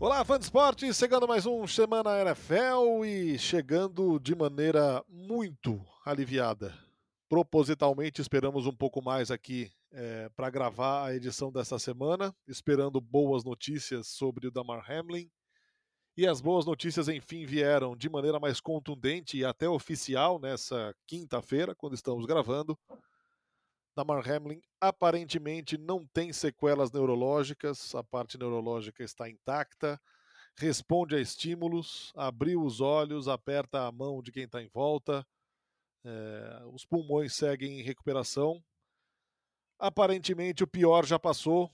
Olá, fã de esporte, chegando mais um Semana NFL e chegando de maneira muito aliviada. Propositalmente esperamos um pouco mais aqui é, para gravar a edição dessa semana, esperando boas notícias sobre o Damar Hamlin. E as boas notícias, enfim, vieram de maneira mais contundente e até oficial nessa quinta-feira, quando estamos gravando. Damar Hamlin aparentemente não tem sequelas neurológicas, a parte neurológica está intacta, responde a estímulos, abriu os olhos, aperta a mão de quem está em volta, é, os pulmões seguem em recuperação. Aparentemente o pior já passou,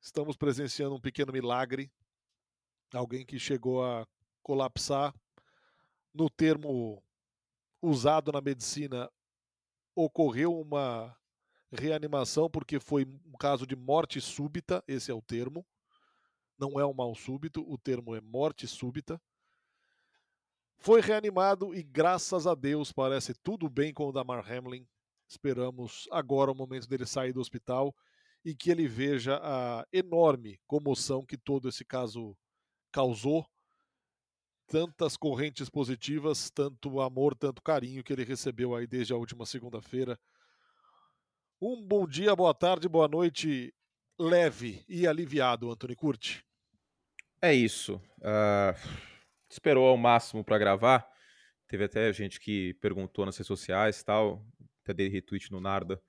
estamos presenciando um pequeno milagre. Alguém que chegou a colapsar. No termo usado na medicina, ocorreu uma reanimação porque foi um caso de morte súbita, esse é o termo. Não é um mal súbito, o termo é morte súbita. Foi reanimado e graças a Deus parece tudo bem com o Damar Hamlin. Esperamos agora o momento dele sair do hospital e que ele veja a enorme comoção que todo esse caso causou. Tantas correntes positivas, tanto amor, tanto carinho que ele recebeu aí desde a última segunda-feira um bom dia, boa tarde, boa noite, leve e aliviado, Anthony Curti. É isso. Uh, esperou ao máximo para gravar. Teve até gente que perguntou nas redes sociais tal. Até dei retweet no Narda,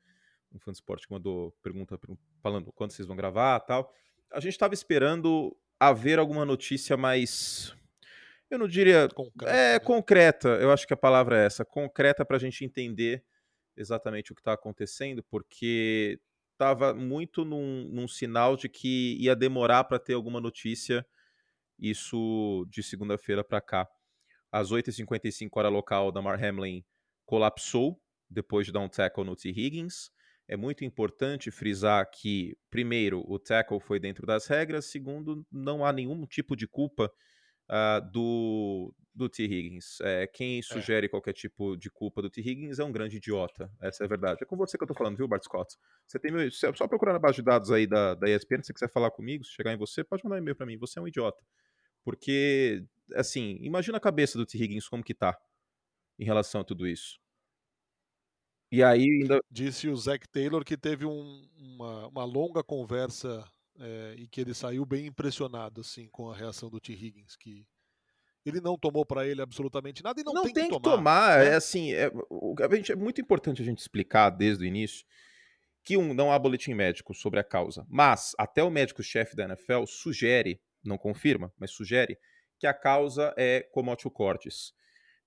um fã de esporte que mandou pergunta falando quando vocês vão gravar tal. A gente estava esperando haver alguma notícia mais. Eu não diria. Concreta, é, né? concreta. Eu acho que a palavra é essa. Concreta para a gente entender exatamente o que está acontecendo, porque estava muito num, num, sinal de que ia demorar para ter alguma notícia, isso de segunda-feira para cá. Às 8h55, hora local, Damar Hamlin colapsou depois de dar um tackle no T. Higgins. É muito importante frisar que, primeiro, o tackle foi dentro das regras, segundo, não há nenhum tipo de culpa uh, do, do T. Higgins. É, quem é. sugere é. qualquer tipo de culpa do T. Higgins é um grande idiota. Essa é a verdade. É com você que eu tô falando, viu, Bart Scott? Você tem meu, só procurar na base de dados aí da, da ESPN, se você quiser falar comigo, se chegar em você, pode mandar um e-mail para mim. Você é um idiota. Porque, assim, imagina a cabeça do T. Higgins como que tá em relação a tudo isso. E aí ainda... Disse o Zac Taylor que teve um, uma, uma longa conversa é, e que ele saiu bem impressionado assim com a reação do T. Higgins, que ele não tomou para ele absolutamente nada e não, não tem, tem que, tomar. tomar né? É assim, é, é muito importante a gente explicar desde o início que um, não há boletim médico sobre a causa, mas até o médico-chefe da NFL sugere, não confirma, mas sugere que a causa é comótio cordis.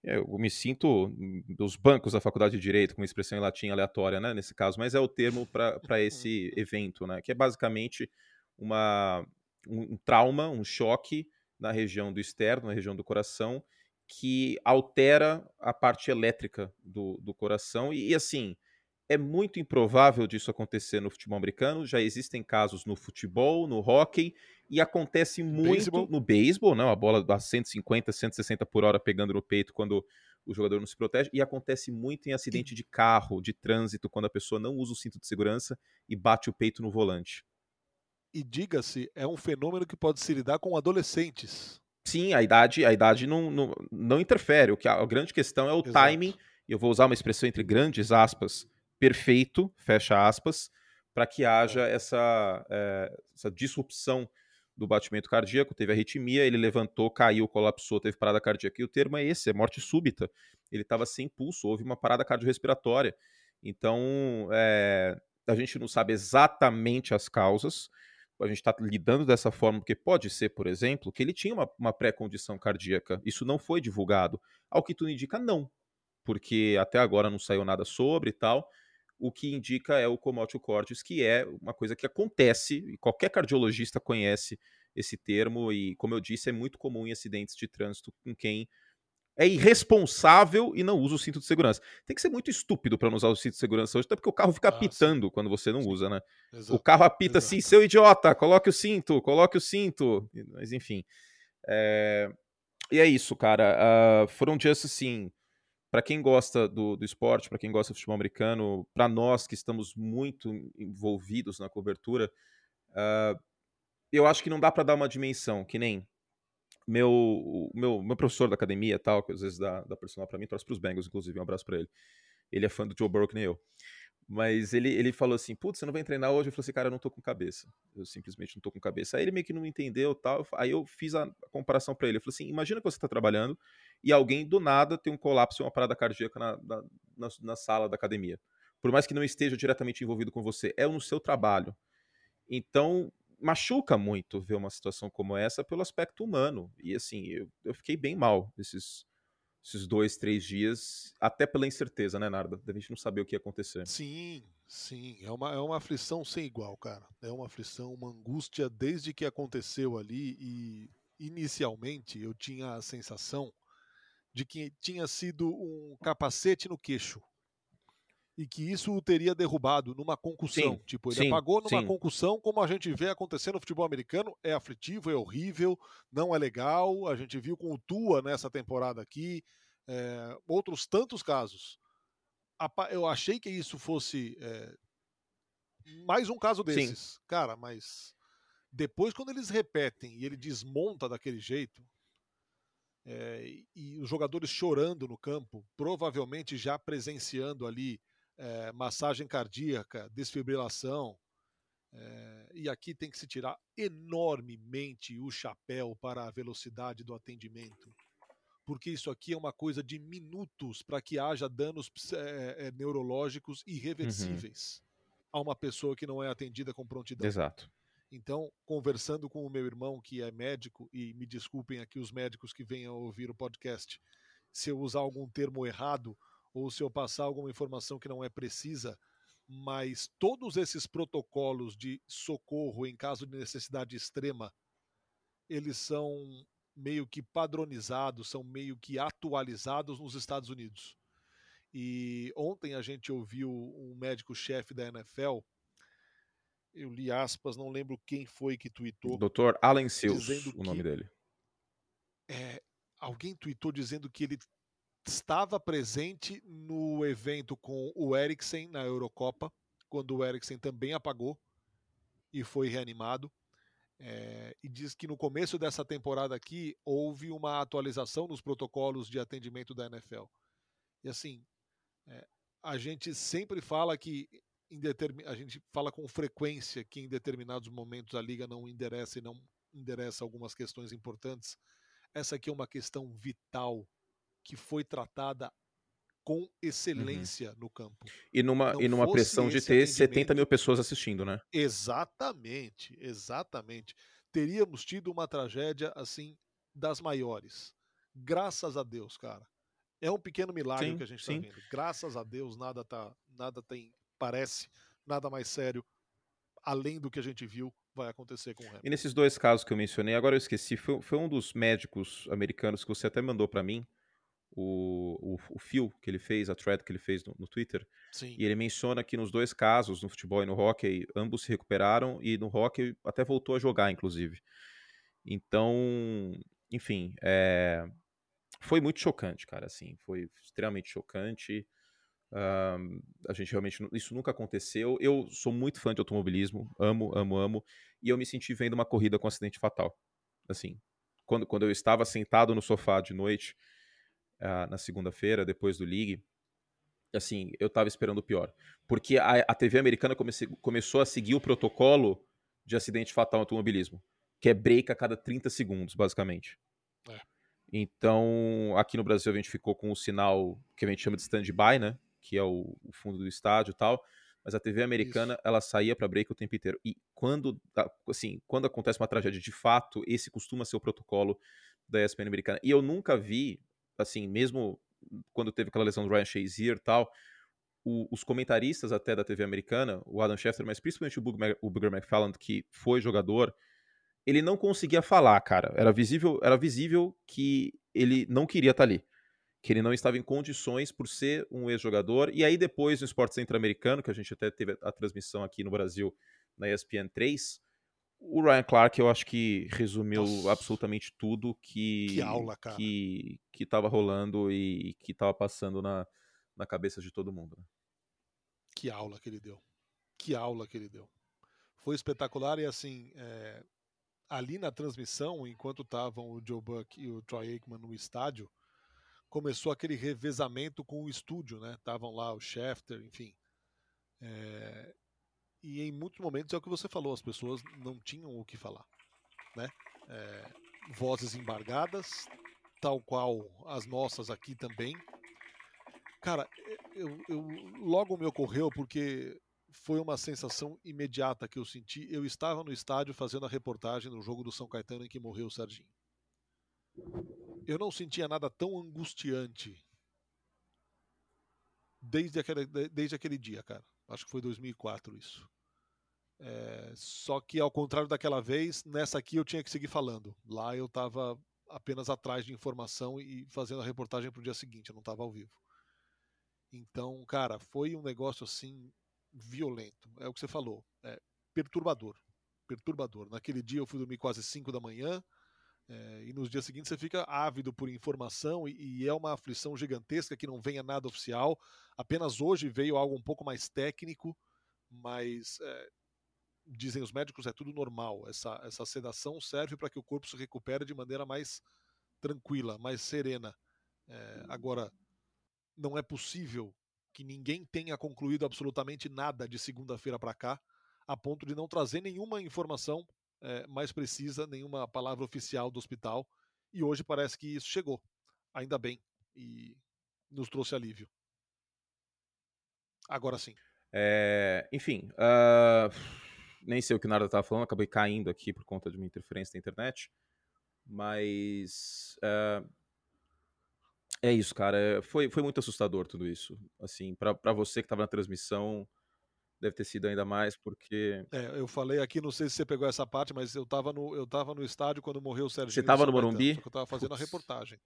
Eu me sinto dos bancos da faculdade de direito, com uma expressão em latim aleatória, né, nesse caso, mas é o termo para esse evento, né, que é basicamente uma, um, um trauma, um choque na região do externo, na região do coração, que altera a parte elétrica do, do coração. E, e, assim, é muito improvável disso acontecer no futebol americano. Já existem casos no futebol, no hockey, e acontece muito no beisebol, né? A bola a 150, 160 por hora pegando no peito quando o jogador não se protege. E acontece muito em acidente de carro, de trânsito, quando a pessoa não usa o cinto de segurança e bate o peito no volante e diga-se, é um fenômeno que pode se lidar com adolescentes. Sim, a idade, a idade não, não, não interfere. O que a, grande questão é o Exato. timing. Eu vou usar uma expressão entre grandes aspas, perfeito, fecha aspas, para que haja essa, é, essa disrupção do batimento cardíaco. Teve arritmia, ele levantou, caiu, colapsou, teve parada cardíaca. E o termo é esse, é morte súbita. Ele estava sem pulso, houve uma parada cardiorrespiratória. Então, é, a gente não sabe exatamente as causas, a gente está lidando dessa forma, porque pode ser, por exemplo, que ele tinha uma, uma pré-condição cardíaca. Isso não foi divulgado. Ao que tudo indica, não. Porque até agora não saiu nada sobre e tal. O que indica é o comótio cordis, que é uma coisa que acontece, e qualquer cardiologista conhece esse termo, e como eu disse, é muito comum em acidentes de trânsito com quem é irresponsável e não usa o cinto de segurança. Tem que ser muito estúpido para não usar o cinto de segurança hoje, até porque o carro fica ah, apitando sim. quando você não usa, né? Exato. O carro apita Exato. assim, seu idiota, coloque o cinto, coloque o cinto. Mas enfim. É... E é isso, cara. Uh, foram dias assim. Para quem gosta do, do esporte, para quem gosta do futebol americano, para nós que estamos muito envolvidos na cobertura, uh, eu acho que não dá para dar uma dimensão, que nem meu, meu, meu professor da academia, tal, que às vezes dá, dá personal para mim, torce pros Bengals, inclusive, um abraço para ele. Ele é fã do Joe Burrow que nem eu. Mas ele, ele falou assim, putz, você não vai treinar hoje? Eu falei assim, cara, eu não tô com cabeça. Eu simplesmente não tô com cabeça. Aí ele meio que não entendeu tal. Aí eu fiz a comparação para ele. Eu falei assim, imagina que você tá trabalhando e alguém do nada tem um colapso e uma parada cardíaca na, na, na, na sala da academia. Por mais que não esteja diretamente envolvido com você, é no seu trabalho. Então, machuca muito ver uma situação como essa pelo aspecto humano. E assim, eu, eu fiquei bem mal esses, esses dois, três dias, até pela incerteza, né, Narda? Da gente não saber o que ia acontecer. Sim, sim. É uma, é uma aflição sem igual, cara. É uma aflição, uma angústia desde que aconteceu ali. E inicialmente eu tinha a sensação de que tinha sido um capacete no queixo e que isso o teria derrubado numa concussão. Sim, tipo, ele sim, apagou numa sim. concussão, como a gente vê acontecer no futebol americano, é aflitivo, é horrível, não é legal. A gente viu com o Tua nessa temporada aqui, é, outros tantos casos. Eu achei que isso fosse é, mais um caso desses. Cara, mas depois quando eles repetem e ele desmonta daquele jeito, é, e os jogadores chorando no campo, provavelmente já presenciando ali é, massagem cardíaca, desfibrilação. É, e aqui tem que se tirar enormemente o chapéu para a velocidade do atendimento, porque isso aqui é uma coisa de minutos para que haja danos é, neurológicos uhum. irreversíveis uhum. a uma pessoa que não é atendida com prontidão. Exato. Então, conversando com o meu irmão, que é médico, e me desculpem aqui os médicos que venham ouvir o podcast, se eu usar algum termo errado, ou se eu passar alguma informação que não é precisa, mas todos esses protocolos de socorro em caso de necessidade extrema, eles são meio que padronizados, são meio que atualizados nos Estados Unidos. E ontem a gente ouviu um médico-chefe da NFL, eu li aspas, não lembro quem foi que tweetou. Dr. Alan Sills, o nome dele. É, alguém tweetou dizendo que ele estava presente no evento com o Eriksen na Eurocopa, quando o Eriksen também apagou e foi reanimado. É, e diz que no começo dessa temporada aqui houve uma atualização nos protocolos de atendimento da NFL. E assim, é, a gente sempre fala que a gente fala com frequência que em determinados momentos a liga não endereça e não endereça algumas questões importantes. Essa aqui é uma questão vital que foi tratada com uhum. excelência uhum. no campo. E numa, e numa pressão de ter 70 mil pessoas assistindo, né? Exatamente, exatamente. Teríamos tido uma tragédia assim das maiores. Graças a Deus, cara. É um pequeno milagre sim, que a gente está vendo. Graças a Deus, nada tá, nada tem, parece, nada mais sério, além do que a gente viu, vai acontecer com o Hamilton. E nesses dois casos que eu mencionei, agora eu esqueci, foi, foi um dos médicos americanos que você até mandou para mim, o, o, o fio que ele fez, a thread que ele fez no, no Twitter. Sim. E ele menciona que nos dois casos, no futebol e no hockey, ambos se recuperaram e no hockey até voltou a jogar, inclusive. Então, enfim, é... foi muito chocante, cara. Assim, foi extremamente chocante. Uh, a gente realmente isso nunca aconteceu. Eu sou muito fã de automobilismo, amo, amo, amo, e eu me senti vendo uma corrida com um acidente fatal. Assim, quando, quando eu estava sentado no sofá de noite uh, na segunda-feira, depois do League, assim, eu tava esperando o pior. Porque a, a TV americana comece, começou a seguir o protocolo de acidente fatal no automobilismo, que é break a cada 30 segundos, basicamente. É. Então, aqui no Brasil a gente ficou com o sinal que a gente chama de stand-by, né? Que é o, o, fundo do estádio e tal. Mas a TV americana, Isso. ela saía para break o tempo inteiro. E quando, assim, quando acontece uma tragédia de fato, esse costuma ser o protocolo da ESPN americana. E eu nunca vi assim, mesmo quando teve aquela lesão do Ryan Shazier e tal, o, os comentaristas até da TV americana, o Adam Schefter, mas principalmente o Booger, McFarland, que foi jogador, ele não conseguia falar, cara. Era visível, era visível que ele não queria estar tá ali. Que ele não estava em condições por ser um ex-jogador. E aí, depois, no Esporte Centro Americano, que a gente até teve a transmissão aqui no Brasil na ESPN 3, o Ryan Clark, eu acho que resumiu Nossa. absolutamente tudo que que aula, cara. que que estava rolando e que estava passando na, na cabeça de todo mundo. Né? Que aula que ele deu. Que aula que ele deu. Foi espetacular e assim, é... ali na transmissão, enquanto estavam o Joe Buck e o Troy Aikman no estádio, começou aquele revezamento com o estúdio, né? Estavam lá o Schefter, enfim. É... E em muitos momentos é o que você falou, as pessoas não tinham o que falar, né? É... Vozes embargadas, tal qual as nossas aqui também. Cara, eu, eu, logo me ocorreu porque foi uma sensação imediata que eu senti. Eu estava no estádio fazendo a reportagem no jogo do São Caetano em que morreu o Serginho. Eu não sentia nada tão angustiante desde aquele, desde aquele dia, cara. Acho que foi 2004 isso. É, só que ao contrário daquela vez, nessa aqui eu tinha que seguir falando. Lá eu estava apenas atrás de informação e fazendo a reportagem para o dia seguinte, eu não estava ao vivo. Então, cara, foi um negócio assim violento. É o que você falou. É perturbador. Perturbador. Naquele dia eu fui dormir quase 5 da manhã. É, e nos dias seguintes você fica ávido por informação e, e, é uma aflição gigantesca que não venha nada oficial. Apenas hoje veio algo um pouco mais técnico, mas é, dizem os médicos é tudo normal. Essa, essa sedação serve para que o corpo se recupere de maneira mais tranquila, mais serena. É, agora, não é possível que ninguém tenha concluído absolutamente nada de segunda-feira para cá, a ponto de não trazer nenhuma informação é, mais precisa, nenhuma palavra oficial do hospital. E hoje parece que isso chegou, ainda bem, e nos trouxe alívio. Agora sim. É, enfim, uh, nem sei o que o Narda estava falando, acabei caindo aqui por conta de uma interferência da internet. Mas uh, é isso, cara. Foi, foi muito assustador tudo isso. Assim, para você que estava na transmissão, deve ter sido ainda mais, porque. É, eu falei aqui, não sei se você pegou essa parte, mas eu estava no, eu tava no estádio quando morreu o Sérgio. Você estava no Morumbi? eu estava fazendo a reportagem.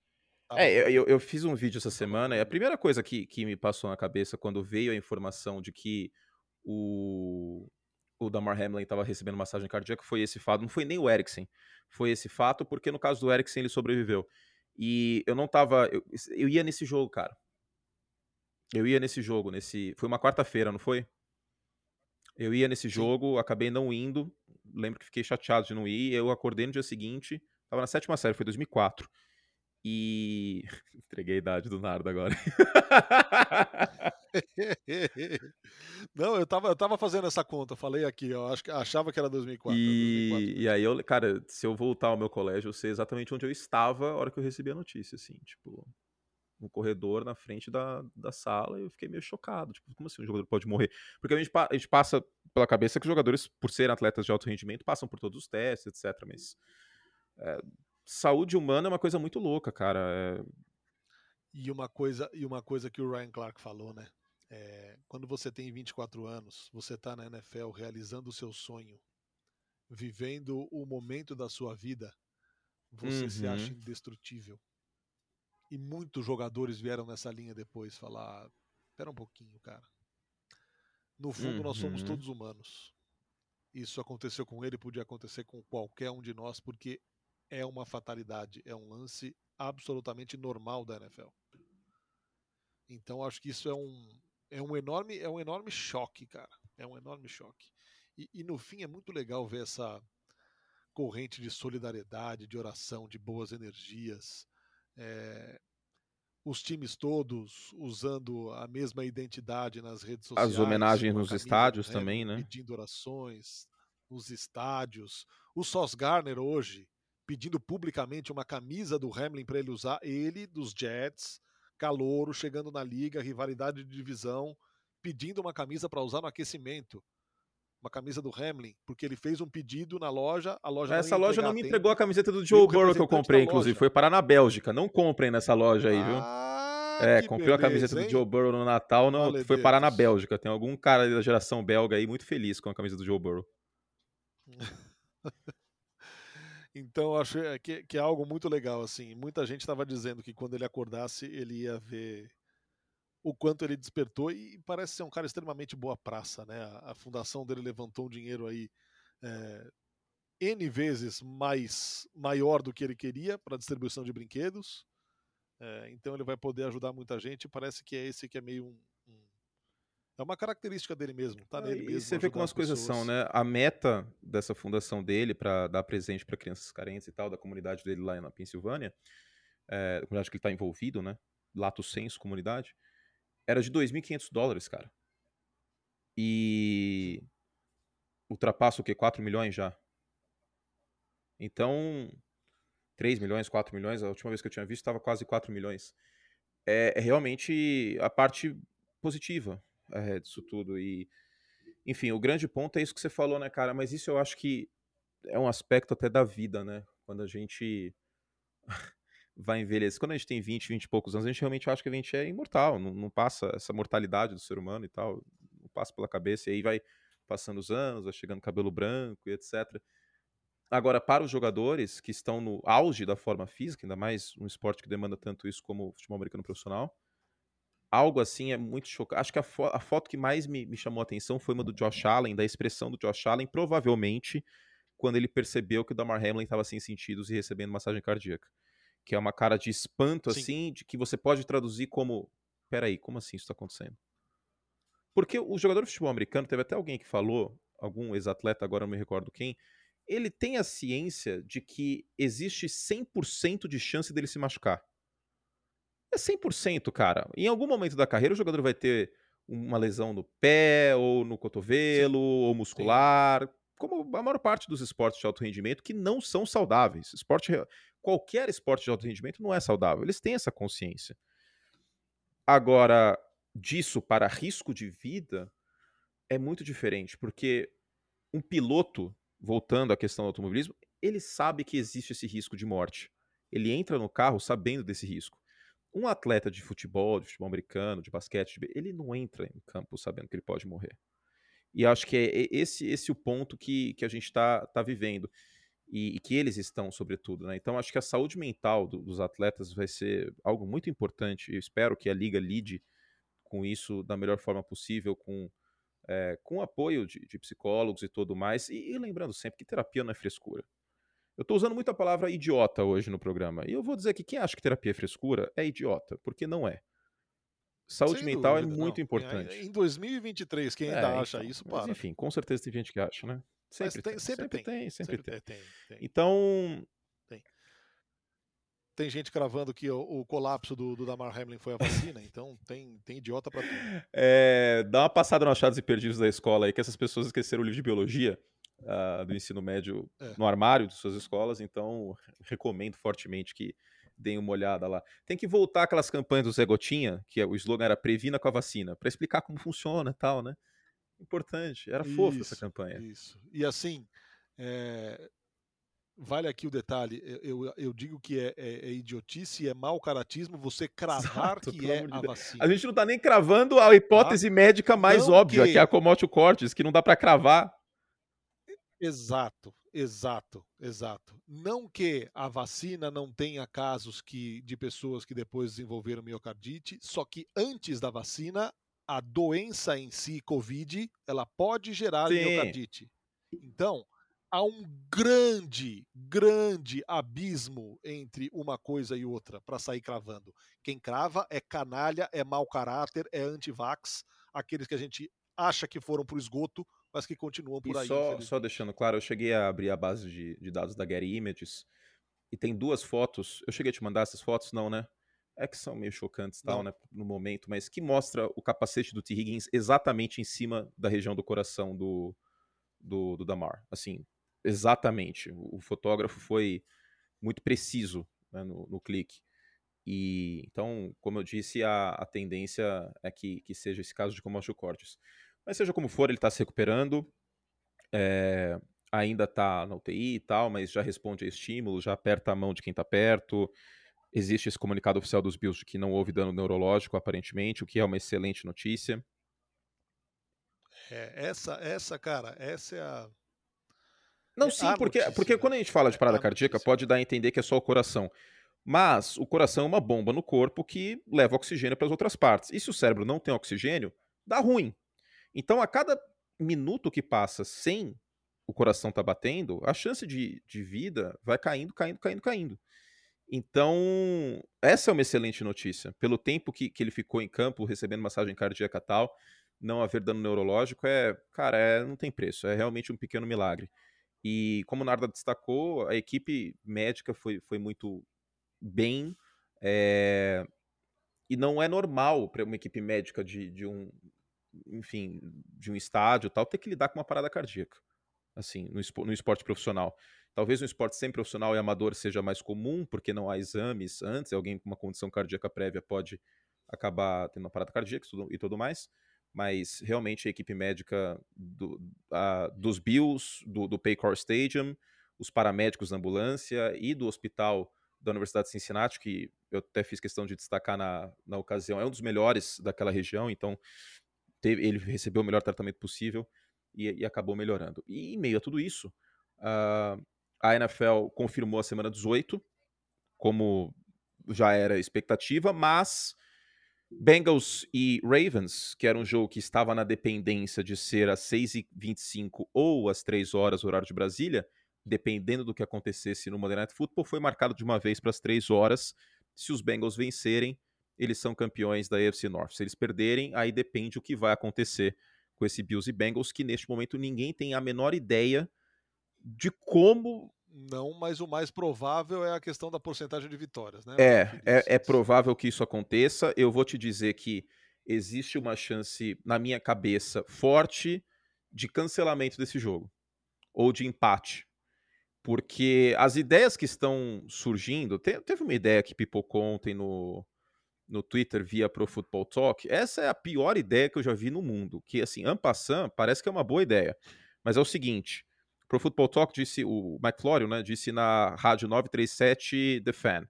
é, eu, eu fiz um vídeo essa semana e a primeira coisa que, que me passou na cabeça quando veio a informação de que o, o Damar Hamlin estava recebendo massagem cardíaca foi esse fato. Não foi nem o Eriksen. Foi esse fato porque no caso do Eriksen ele sobreviveu. E eu não tava. Eu, eu ia nesse jogo, cara. Eu ia nesse jogo, nesse. Foi uma quarta-feira, não foi? Eu ia nesse jogo, acabei não indo. Lembro que fiquei chateado de não ir. Eu acordei no dia seguinte, tava na sétima série, foi 2004. E. Entreguei a idade do Nardo agora. Não, eu tava, eu tava fazendo essa conta, falei aqui, eu acho achava que era 2004. E, 2004. e aí, eu, cara, se eu voltar ao meu colégio, eu sei exatamente onde eu estava a hora que eu recebi a notícia, assim, tipo, no corredor na frente da, da sala, e eu fiquei meio chocado, tipo, como assim um jogador pode morrer? Porque a gente, a gente passa pela cabeça que os jogadores, por serem atletas de alto rendimento, passam por todos os testes, etc, mas é, saúde humana é uma coisa muito louca, cara. É... E uma coisa, e uma coisa que o Ryan Clark falou, né? É, quando você tem 24 anos, você está na NFL realizando o seu sonho, vivendo o momento da sua vida, você uhum. se acha uhum. indestrutível. E muitos jogadores vieram nessa linha depois falar: espera um pouquinho, cara. No fundo, uhum. nós somos uhum. todos humanos. Isso aconteceu com ele, podia acontecer com qualquer um de nós, porque é uma fatalidade, é um lance absolutamente normal da NFL. Então acho que isso é um, é um enorme, é um enorme choque, cara. É um enorme choque. E, e, no fim é muito legal ver essa corrente de solidariedade, de oração, de boas energias. É, os times todos usando a mesma identidade nas redes sociais. As homenagens nos estádios também, né? Pedindo orações nos estádios. O Sos Garner hoje pedindo publicamente uma camisa do Hamlin para ele usar, ele dos Jets calouro, chegando na liga, rivalidade de divisão, pedindo uma camisa para usar no aquecimento. Uma camisa do Hamlin, porque ele fez um pedido na loja, a loja Essa loja não me entregou a camiseta do Joe Burrow que eu comprei, inclusive. Foi parar na Bélgica. Não comprem nessa loja aí, viu? Ah, é, comprei beleza, a camiseta hein? do Joe Burrow no Natal, não, foi parar na Bélgica. Tem algum cara da geração belga aí muito feliz com a camisa do Joe Burrow. Então acho que, que é algo muito legal assim. Muita gente estava dizendo que quando ele acordasse ele ia ver o quanto ele despertou e parece ser um cara extremamente boa praça, né? A, a fundação dele levantou um dinheiro aí é, n vezes mais maior do que ele queria para distribuição de brinquedos. É, então ele vai poder ajudar muita gente. Parece que é esse que é meio um, um É uma característica dele mesmo, tá nele e mesmo. você vê como as coisas são, né? A meta dessa fundação dele para dar presente para crianças carentes e tal, da comunidade dele lá na Pensilvânia, é, a comunidade que ele está envolvido, né? Lato Senso comunidade, era de 2.500 dólares, cara. E ultrapassa o que? 4 milhões já. Então, 3 milhões, 4 milhões, a última vez que eu tinha visto estava quase 4 milhões. É, é, realmente a parte positiva é, disso tudo. E, enfim, o grande ponto é isso que você falou, né, cara? Mas isso eu acho que é um aspecto até da vida, né? Quando a gente vai envelhecer. Quando a gente tem 20, 20 e poucos anos, a gente realmente acha que a gente é imortal, não, não passa essa mortalidade do ser humano e tal, não passa pela cabeça, e aí vai passando os anos, vai chegando cabelo branco e etc. Agora, para os jogadores que estão no auge da forma física, ainda mais um esporte que demanda tanto isso como o futebol americano profissional, algo assim é muito chocante. Acho que a, fo a foto que mais me, me, chamou a atenção foi uma do Josh Allen, da expressão do Josh Allen, provavelmente quando ele percebeu que o Damar Hamlin estava sem sentidos e recebendo massagem cardíaca que é uma cara de espanto, Sim. assim, de que você pode traduzir como: peraí, como assim isso está acontecendo? Porque o jogador de futebol americano, teve até alguém que falou, algum ex-atleta, agora não me recordo quem, ele tem a ciência de que existe 100% de chance dele se machucar. É 100%, cara. Em algum momento da carreira, o jogador vai ter uma lesão no pé, ou no cotovelo, Sim. ou muscular, Sim. como a maior parte dos esportes de alto rendimento que não são saudáveis. Esporte qualquer esporte de alto rendimento não é saudável. Eles têm essa consciência. Agora, disso para risco de vida é muito diferente, porque um piloto, voltando à questão do automobilismo, ele sabe que existe esse risco de morte. Ele entra no carro sabendo desse risco. Um atleta de futebol, de futebol americano, de basquete, ele não entra em campo sabendo que ele pode morrer. E acho que é esse, esse o ponto que, que a gente está tá vivendo e, e, que eles estão, sobretudo. Né? Então, acho que a saúde mental do, dos atletas vai ser algo muito importante. Eu espero que a Liga lide com isso da melhor forma possível, com, é, com apoio de, de, psicólogos e tudo mais. E, e, lembrando sempre que terapia não é frescura. Eu estou usando muito a palavra idiota hoje no programa. E eu vou dizer que quem acha que terapia é frescura é idiota, porque não é. Saúde Sem mental é dúvida, é muito não. importante. Em 2023, quem ainda é, acha então, isso, para. Enfim, com certeza tem gente que acha, né? Sempre, tem, sempre, sempre, tem, sempre, tem. tem. Então. Tem. Tem gente cravando que o, o colapso do, do, Damar Hamlin foi a vacina, então tem, tem idiota para tudo. É, dá uma passada no achados e perdidos da escola aí, que essas pessoas esqueceram o livro de biologia uh, do ensino médio é. no armário de suas escolas, então recomendo fortemente que deem uma olhada lá. Tem que voltar aquelas campanhas do Zé Gotinha, que é, o slogan era previna com a vacina, para explicar como funciona e tal, né? Importante. Era fofo essa campanha. Isso. E assim, é... vale aqui o detalhe. Eu, eu digo que é, é, é idiotice, é mau caratismo você cravar Exato, que é a vacina. A gente não está nem cravando a hipótese tá? médica mais não óbvia, que... que é a comótio cortes, que não dá para cravar. Exato, exato, exato. Não que a vacina não tenha casos que, de pessoas que depois desenvolveram miocardite, só que antes da vacina a doença em si, Covid, ela pode gerar Sim. miocardite. Então, há um grande, grande abismo entre uma coisa e outra para sair cravando. Quem crava é canalha, é mau caráter, é anti-vax, aqueles que a gente acha que foram para o esgoto, mas que continuam por e aí. Só, só deixando claro, eu cheguei a abrir a base de, de dados da Getty Images e tem duas fotos. Eu cheguei a te mandar essas fotos, não, né? É que são meio chocantes tal, né, no momento, mas que mostra o capacete do T. Higgins exatamente em cima da região do coração do, do, do Damar. Assim, exatamente. O, o fotógrafo foi muito preciso né, no, no, clique. E então, como eu disse, a, a tendência é que, que seja esse caso de Commotio Cortes. Mas seja como for, ele está se recuperando. É, ainda está na UTI e tal, mas já responde a estímulo, já aperta a mão de quem está perto. Existe esse comunicado oficial dos Bills de que não houve dano neurológico, aparentemente, o que é uma excelente notícia. É, essa, essa, cara, essa é a. Não, é sim, porque, notícia, porque né? quando a gente fala de é parada cardíaca, notícia. pode dar a entender que é só o coração. Mas o coração é uma bomba no corpo que leva oxigênio para as outras partes. E se o cérebro não tem oxigênio, dá ruim. Então, a cada minuto que passa sem o coração estar tá batendo, a chance de, de vida vai caindo, caindo, caindo, caindo. Então, essa é uma excelente notícia. Pelo tempo que, que ele ficou em campo recebendo massagem cardíaca tal, não haver dano neurológico é, cara, é, não tem preço, é realmente um pequeno milagre. E como o Narda destacou, a equipe médica foi, foi muito bem. É... E não é normal para uma equipe médica de, de um, enfim, de um estádio tal, ter que lidar com uma parada cardíaca, assim, no, no esporte profissional. Talvez no esporte sem profissional e amador seja mais comum, porque não há exames antes, alguém com uma condição cardíaca prévia pode acabar tendo uma parada cardíaca e tudo mais, mas realmente a equipe médica do, a, dos Bills, do, do Paycor Stadium, os paramédicos da ambulância e do hospital da Universidade de Cincinnati, que eu até fiz questão de destacar na, na ocasião, é um dos melhores daquela região, então teve, ele recebeu o melhor tratamento possível e, e, acabou melhorando. E em meio a tudo isso, uh, a NFL confirmou a semana 18, como já era expectativa, mas Bengals e Ravens, que era um jogo que estava na dependência de ser às 6h25 ou às 3 horas, horário de Brasília, dependendo do que acontecesse no Monday Night Football, foi marcado de uma vez para as 3 horas. Se os Bengals vencerem, eles são campeões da AFC North. Se eles perderem, aí depende o que vai acontecer com esse Bills e Bengals, que neste momento ninguém tem a menor ideia de como. Não, mas o mais provável é a questão da porcentagem de vitórias, né? É, é, é provável que isso aconteça. Eu vou te dizer que existe uma chance, na minha cabeça, forte de cancelamento desse jogo. Ou de empate. Porque as ideias que estão surgindo. Teve uma ideia que pipocou ontem no, no Twitter via Pro Football Talk, essa é a pior ideia que eu já vi no mundo. Que, assim, Ampassan parece que é uma boa ideia. Mas é o seguinte: Pro Football Talk disse, o McFlorio, né, disse na rádio 937 The Fan,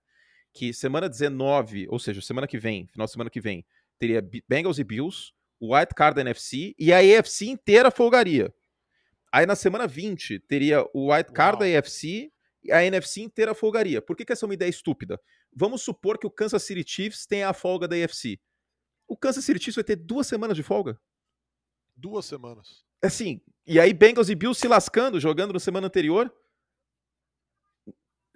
que semana 19, ou seja, semana que vem, final de semana que vem, teria Bengals e Bills, o White Card da NFC e a AFC inteira folgaria. Aí na semana 20 teria o White Card Uau. da AFC e a NFC inteira folgaria. Por que, que essa é uma ideia estúpida? Vamos supor que o Kansas City Chiefs tenha a folga da AFC. O Kansas City Chiefs vai ter duas semanas de folga? Duas semanas. Assim, e aí Bengals e Bills se lascando, jogando na semana anterior.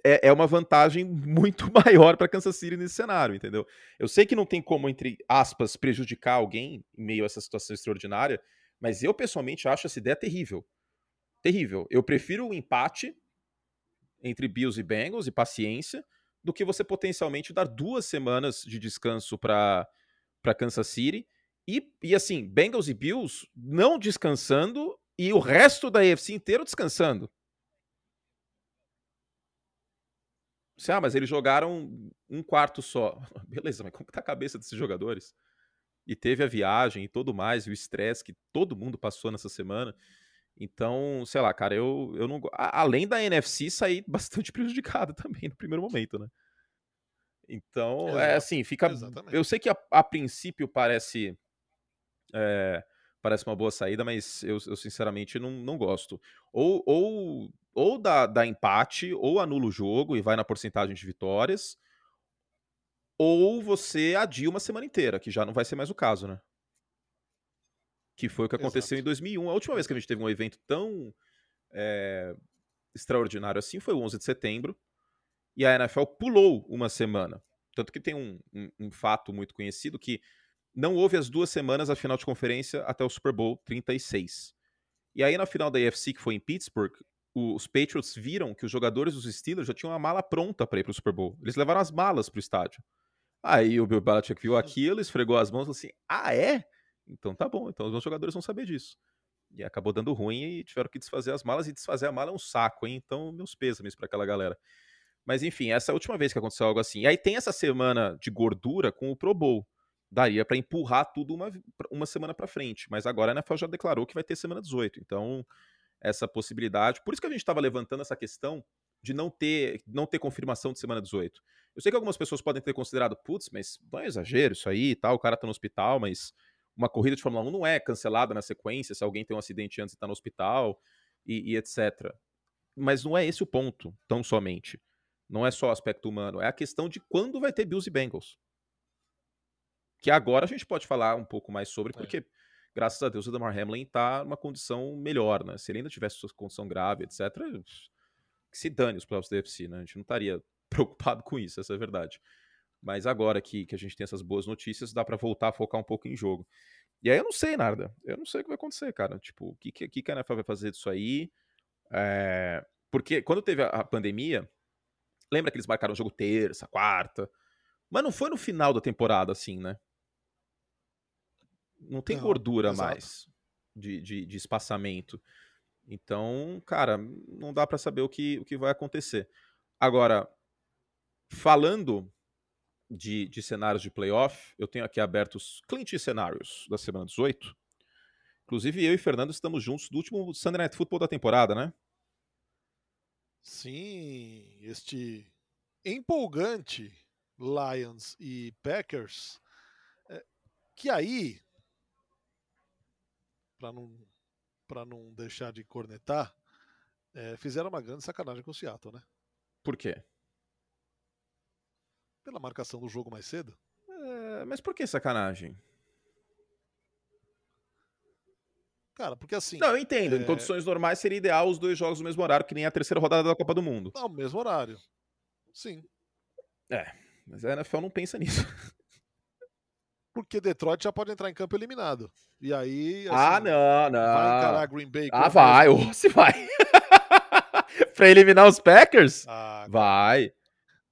É, é uma vantagem muito maior para Kansas City nesse cenário, entendeu? Eu sei que não tem como, entre aspas, prejudicar alguém em meio a essa situação extraordinária, mas eu pessoalmente acho essa ideia terrível. Terrível. Eu prefiro o empate entre Bills e Bengals e paciência do que você potencialmente dar duas semanas de descanso para Kansas City. E, e assim, Bengals e Bills não descansando e o resto da AFC inteiro descansando. Ah, mas eles jogaram um quarto só. Beleza, mas como que tá a cabeça desses jogadores? E teve a viagem e tudo mais, e o estresse que todo mundo passou nessa semana. Então, sei lá, cara, eu, eu não. Além da NFC sair bastante prejudicada também no primeiro momento, né? Então, é Exato, é assim, fica. Exatamente. Eu sei que a, a princípio parece. É, parece uma boa saída, mas eu, eu sinceramente não, não gosto. Ou, ou, ou dá, dá empate, ou anula o jogo e vai na porcentagem de vitórias, ou você adia uma semana inteira, que já não vai ser mais o caso, né? que foi o que aconteceu Exato. em 2001. A última vez que a gente teve um evento tão é, extraordinário assim foi o 11 de setembro, e a NFL pulou uma semana. Tanto que tem um, um, um fato muito conhecido que não houve as duas semanas a final de conferência até o Super Bowl 36. E aí na final da AFC, que foi em Pittsburgh, os Patriots viram que os jogadores dos Steelers já tinham uma mala pronta para ir para o Super Bowl. Eles levaram as malas para o estádio. Aí o Bill Belichick viu aquilo, esfregou as mãos e falou assim: Ah, é? Então tá bom, então os meus jogadores vão saber disso. E acabou dando ruim e tiveram que desfazer as malas, e desfazer a mala é um saco, hein? Então, meus pêsames para aquela galera. Mas enfim, essa é a última vez que aconteceu algo assim. E aí tem essa semana de gordura com o Pro Bowl. Daria para empurrar tudo uma, uma semana para frente. Mas agora a NFL já declarou que vai ter semana 18. Então, essa possibilidade. Por isso que a gente estava levantando essa questão de não ter, não ter confirmação de semana 18. Eu sei que algumas pessoas podem ter considerado, putz, mas não é exagero isso aí e tal, o cara tá no hospital, mas uma corrida de Fórmula 1 não é cancelada na sequência se alguém tem um acidente antes e está no hospital e, e, etc. Mas não é esse o ponto, tão somente. Não é só o aspecto humano, é a questão de quando vai ter Bills e Bengals. Que agora a gente pode falar um pouco mais sobre, é. porque, é. graças a Deus, o Damar Hamlin está numa condição melhor, né? Se ele ainda tivesse sua condição grave, etc., que se dane os playoffs da UFC, né? A gente não estaria preocupado com isso, essa é a verdade. Mas agora que, que a gente tem essas boas notícias, dá para voltar a focar um pouco em jogo. E aí eu não sei, nada. Eu não sei o que vai acontecer, cara. Tipo, o que, que, que a NFL vai fazer disso aí? É... Porque quando teve a pandemia, lembra que eles marcaram o jogo terça, quarta? Mas não foi no final da temporada, assim, né? Não tem não, gordura exato. mais de, de, de, espaçamento. Então, cara, não dá para saber o que, o que vai acontecer. Agora, falando de, de cenários de playoff, eu tenho aqui abertos Clint cenários da semana 18. Inclusive, eu e Fernando estamos juntos do último Sunday Night Football da temporada, né? Sim, este empolgante Lions e Packers, é, que aí, para não, pra não deixar de cornetar, é, fizeram uma grande sacanagem com o Seattle, né? Por quê? Pela marcação do jogo mais cedo. É, mas por que sacanagem? Cara, porque assim. Não, eu entendo. É... Em condições normais seria ideal os dois jogos no mesmo horário, que nem a terceira rodada da Copa do Mundo. Não, mesmo horário. Sim. É, mas a NFL não pensa nisso. Porque Detroit já pode entrar em campo eliminado. E aí. Ah, assim, ah, não, não. Vai encarar Green Bay. Ah, vai, ou se vai. pra eliminar os Packers? Ah, vai.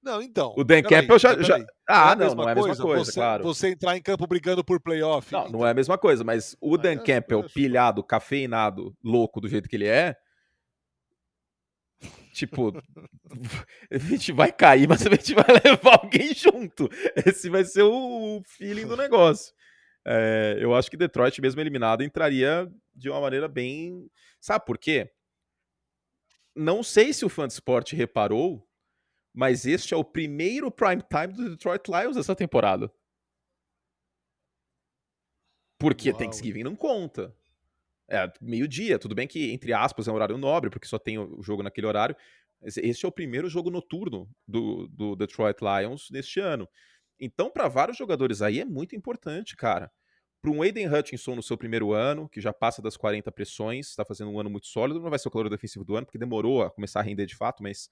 Não, então. O Dan Campbell já, já. Ah, não, não é a mesma coisa, coisa você, claro. Você entrar em campo brigando por playoff. Não, então. não é a mesma coisa, mas o Dan é, Campbell, pilhado, cafeinado, louco do jeito que ele é. Tipo, a gente vai cair, mas a gente vai levar alguém junto. Esse vai ser o feeling do negócio. É, eu acho que Detroit, mesmo eliminado, entraria de uma maneira bem. Sabe por quê? Não sei se o fã de esporte reparou, mas este é o primeiro prime time do Detroit Lions essa temporada. Porque Uau. Thanksgiving não conta. É meio-dia, tudo bem que, entre aspas, é um horário nobre, porque só tem o jogo naquele horário. Este é o primeiro jogo noturno do, do Detroit Lions neste ano. Então, para vários jogadores aí, é muito importante, cara. Para um Aiden Hutchinson no seu primeiro ano, que já passa das 40 pressões, está fazendo um ano muito sólido, não vai ser o calor defensivo do ano, porque demorou a começar a render de fato, mas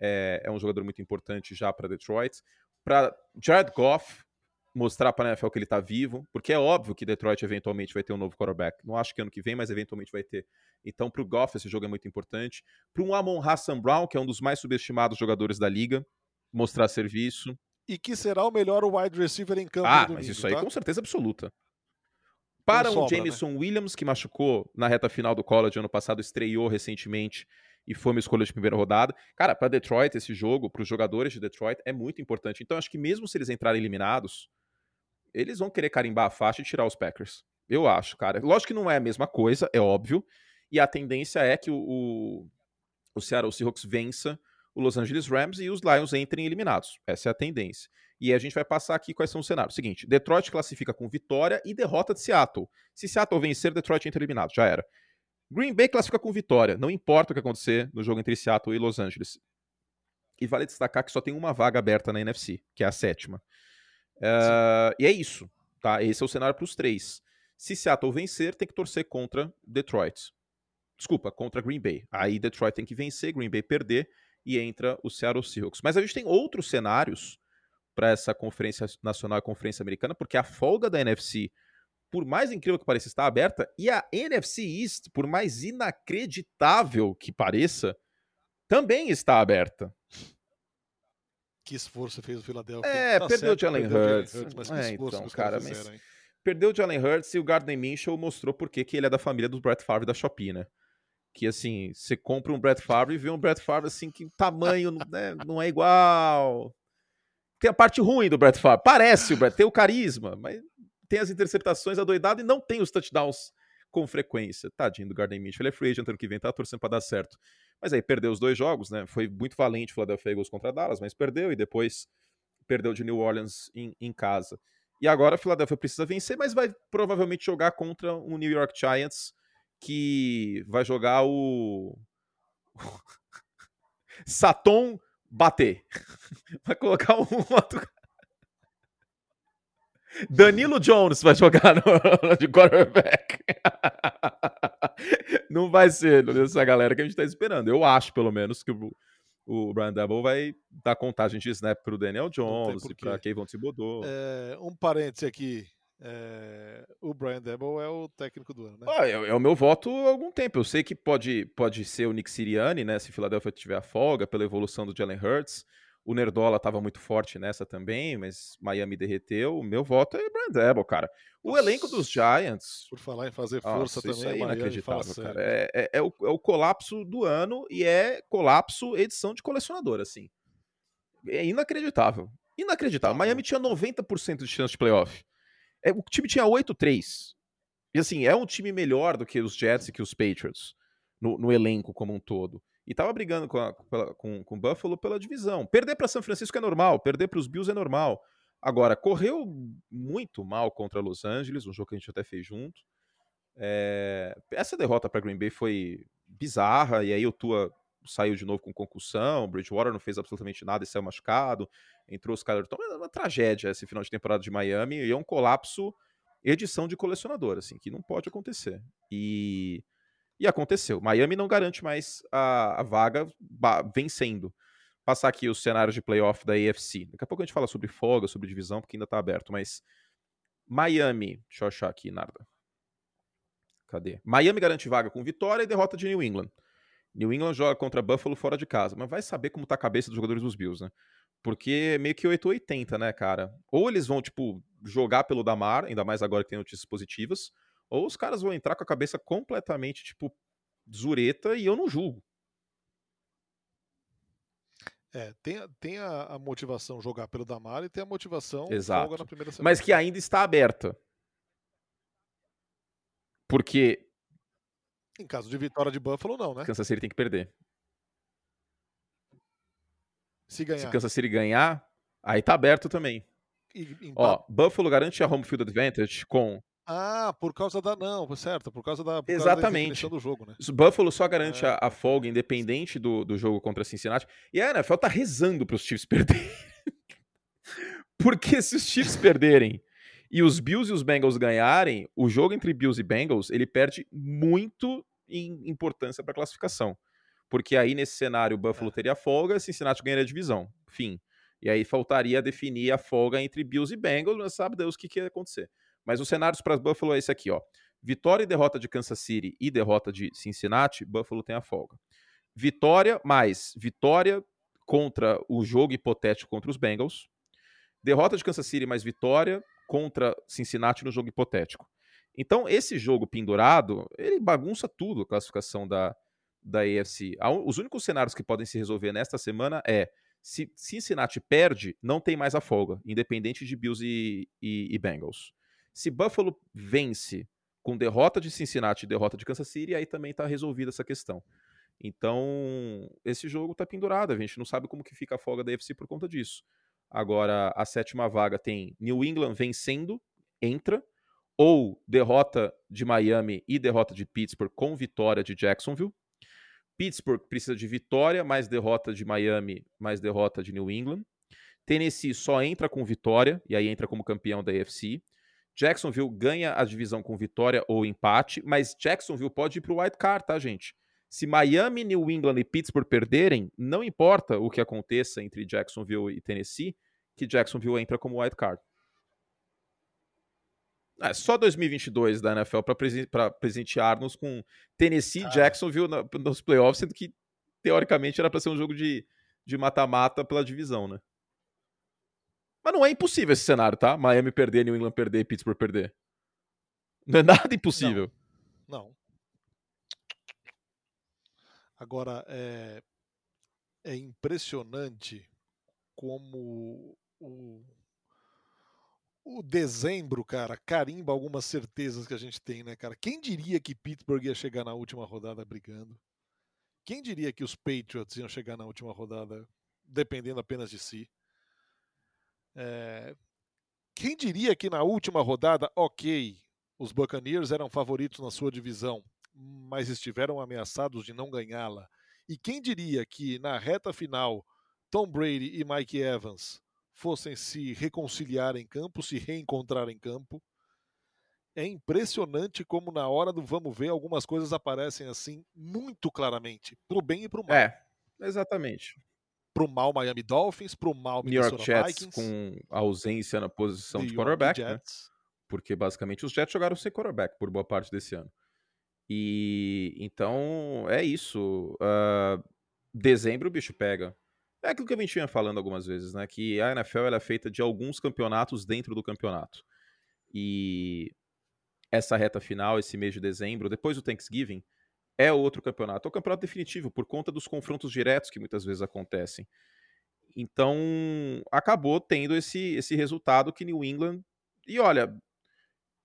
é, é um jogador muito importante já para Detroit. Para Jared Goff mostrar para a NFL que ele está vivo, porque é óbvio que Detroit eventualmente vai ter um novo quarterback. Não acho que ano que vem, mas eventualmente vai ter. Então, para o Goff, esse jogo é muito importante. Para um Amon Hassan Brown, que é um dos mais subestimados jogadores da liga, mostrar serviço. E que será o melhor wide receiver em campo. Ah, mas isso aí tá? com certeza absoluta. Para um Jameson né? Williams, que machucou na reta final do college ano passado, estreou recentemente e foi uma escolha de primeira rodada. Cara, para Detroit, esse jogo, para os jogadores de Detroit, é muito importante. Então, acho que mesmo se eles entrarem eliminados, eles vão querer carimbar a faixa e tirar os Packers. Eu acho, cara. Lógico que não é a mesma coisa, é óbvio. E a tendência é que o, o, o Seattle Seahawks vença o Los Angeles Rams e os Lions entrem eliminados. Essa é a tendência. E a gente vai passar aqui quais são os cenários. Seguinte, Detroit classifica com vitória e derrota de Seattle. Se Seattle vencer, Detroit entra eliminado. Já era. Green Bay classifica com vitória. Não importa o que acontecer no jogo entre Seattle e Los Angeles. E vale destacar que só tem uma vaga aberta na NFC, que é a sétima. Uh, e é isso. Tá? Esse é o cenário para os três. Se Seattle vencer, tem que torcer contra Detroit. Desculpa, contra Green Bay. Aí Detroit tem que vencer, Green Bay perder e entra o Seattle Seahawks. Mas a gente tem outros cenários para essa conferência nacional e conferência americana, porque a folga da NFC por mais incrível que pareça, está aberta. E a NFC East, por mais inacreditável que pareça, também está aberta. Que esforço fez o Philadelphia. É, tá perdeu o Jalen Hurts. Mas é, então, cara, mas fizeram, perdeu o Jalen Hurts e o Gardner Minshew mostrou porque que ele é da família do Brett Favre da Shopee, né? Que assim, você compra um Brett Favre e vê um Brett Favre assim que o tamanho né, não é igual. Tem a parte ruim do Brett Favre. Parece o Brett, tem o carisma, mas tem as interceptações adoidado e não tem os touchdowns com frequência. Tadinho do Garden Mitchell. Ele é free agent ano que vem, tá torcendo para dar certo. Mas aí perdeu os dois jogos, né? Foi muito valente o Philadelphia Eagles contra Dallas, mas perdeu e depois perdeu de New Orleans em, em casa. E agora a Philadelphia precisa vencer, mas vai provavelmente jogar contra o New York Giants, que vai jogar o. Saton bater. Vai colocar um outro. Danilo Jones vai jogar no, de quarterback. Não vai ser essa galera que a gente tá esperando. Eu acho, pelo menos, que o, o Brian Double vai dar contagem de snap pro Daniel Jones e pra Kayvon Thibodeau. É, um parêntese aqui. é, o Brian Debo é o técnico do ano, né? Ah, é, é, o meu voto há algum tempo. Eu sei que pode, pode ser o Nick Sirianni, né? Se Philadelphia tiver a folga, pela evolução do Jalen Hurts. O Nerdola estava muito forte nessa também, mas Miami derreteu. O meu voto é Brian Debo, cara. O Nossa, elenco dos Giants. Por falar em fazer força Nossa, também, isso é inacreditável, cara. É, é, é, o, é o colapso do ano e é colapso edição de colecionador, assim. É inacreditável. Inacreditável. Tá Miami tinha 90% de chance de playoff. É, o time tinha 8-3. E assim, é um time melhor do que os Jets e que os Patriots no, no elenco como um todo. E tava brigando com, a, com, com o Buffalo pela divisão. Perder para São Francisco é normal, perder para os Bills é normal. Agora, correu muito mal contra Los Angeles, um jogo que a gente até fez junto. É... Essa derrota para Green Bay foi bizarra, e aí o Tua saiu de novo com concussão, Bridgewater não fez absolutamente nada e saiu machucado, entrou os Kyler Thomas, é uma tragédia esse final de temporada de Miami, e é um colapso edição de colecionador, assim, que não pode acontecer. E, e aconteceu. Miami não garante mais a, a vaga vencendo. Passar aqui os cenários de playoff da AFC. Daqui a pouco a gente fala sobre folga, sobre divisão, porque ainda tá aberto, mas Miami, deixa eu achar aqui, Narda. Cadê? Miami garante vaga com vitória e derrota de New England. New England joga contra Buffalo fora de casa, mas vai saber como tá a cabeça dos jogadores dos Bills, né? Porque meio que 880, né, cara? Ou eles vão, tipo, jogar pelo Damar, ainda mais agora que tem notícias positivas, ou os caras vão entrar com a cabeça completamente, tipo, zureta e eu não julgo. É, tem, tem a, a, motivação jogar pelo Damar e tem a motivação Exato. folga na primeira semana. Mas que ainda está aberta. Porque em caso de vitória de Buffalo, não, né? Kansas City tem que perder. Se ganhar. Se Kansas City ganhar, aí tá aberto também. E, Ó, Buffalo garante a home field advantage com. Ah, por causa da. Não, certo, por causa da. Por Exatamente. Causa da do jogo, né? Buffalo só garante é. a, a, folga independente do, do jogo contra Cincinnati. E a NFL tá rezando pros Chiefs perderem. Porque se os Chiefs perderem e os Bills e os Bengals ganharem, o jogo entre Bills e Bengals, ele perde muito em importância para a classificação. Porque aí, nesse cenário, o Buffalo é. teria folga, Cincinnati ganharia a divisão. Fim. E aí faltaria definir a folga entre Bills e Bengals, mas sabe Deus o que, que ia acontecer. Mas os cenários para Buffalo é esse aqui, ó. Vitória e derrota de Kansas City e derrota de Cincinnati, Buffalo tem a folga. Vitória mais vitória contra o jogo hipotético contra os Bengals. Derrota de Kansas City mais vitória contra Cincinnati no jogo hipotético. Então, esse jogo pendurado, ele bagunça tudo a classificação da, da AFC. Os únicos cenários que podem se resolver nesta semana é se Cincinnati perde, não tem mais a folga, independente de Bills e, e, e Bengals. Se Buffalo vence com derrota de Cincinnati e derrota de Kansas City, aí também está resolvida essa questão. Então, esse jogo está pendurado, a gente não sabe como que fica a folga da AFC por conta disso. Agora, a sétima vaga tem New England vencendo, entra, ou derrota de Miami e derrota de Pittsburgh com vitória de Jacksonville. Pittsburgh precisa de vitória, mais derrota de Miami, mais derrota de New England. Tennessee só entra com vitória, e aí entra como campeão da AFC. Jacksonville ganha a divisão com vitória ou empate, mas Jacksonville pode ir para o wild card, tá, gente? Se Miami, New England e Pittsburgh perderem, não importa o que aconteça entre Jacksonville e Tennessee, que Jacksonville entra como wild card. É só 2022 da NFL para presentear-nos com Tennessee e Jacksonville na, nos playoffs, sendo que teoricamente era para ser um jogo de mata-mata pela divisão, né? Mas não é impossível esse cenário, tá? Miami perder, New England perder, Pittsburgh perder. Não é nada impossível. Não. não. Agora, é, é impressionante como o o dezembro, cara, carimba algumas certezas que a gente tem, né, cara? Quem diria que Pittsburgh ia chegar na última rodada brigando? Quem diria que os Patriots iam chegar na última rodada dependendo apenas de si? É... Quem diria que na última rodada, ok, os Buccaneers eram favoritos na sua divisão, mas estiveram ameaçados de não ganhá-la? E quem diria que na reta final, Tom Brady e Mike Evans fossem se reconciliar em campo, se reencontrar em campo. É impressionante como na hora do vamos ver algumas coisas aparecem assim muito claramente, pro bem e pro mal. É, exatamente. Pro mal Miami Dolphins, pro mal New York Jets Vikings, com ausência na posição de quarterback, né? porque basicamente os Jets jogaram sem quarterback por boa parte desse ano. E então é isso. Uh, dezembro o bicho pega. É aquilo que a gente vinha falando algumas vezes, né? Que a NFL é feita de alguns campeonatos dentro do campeonato. E essa reta final, esse mês de dezembro, depois do Thanksgiving, é outro campeonato. É o campeonato definitivo, por conta dos confrontos diretos que muitas vezes acontecem. Então, acabou tendo esse, esse resultado que New England. E olha,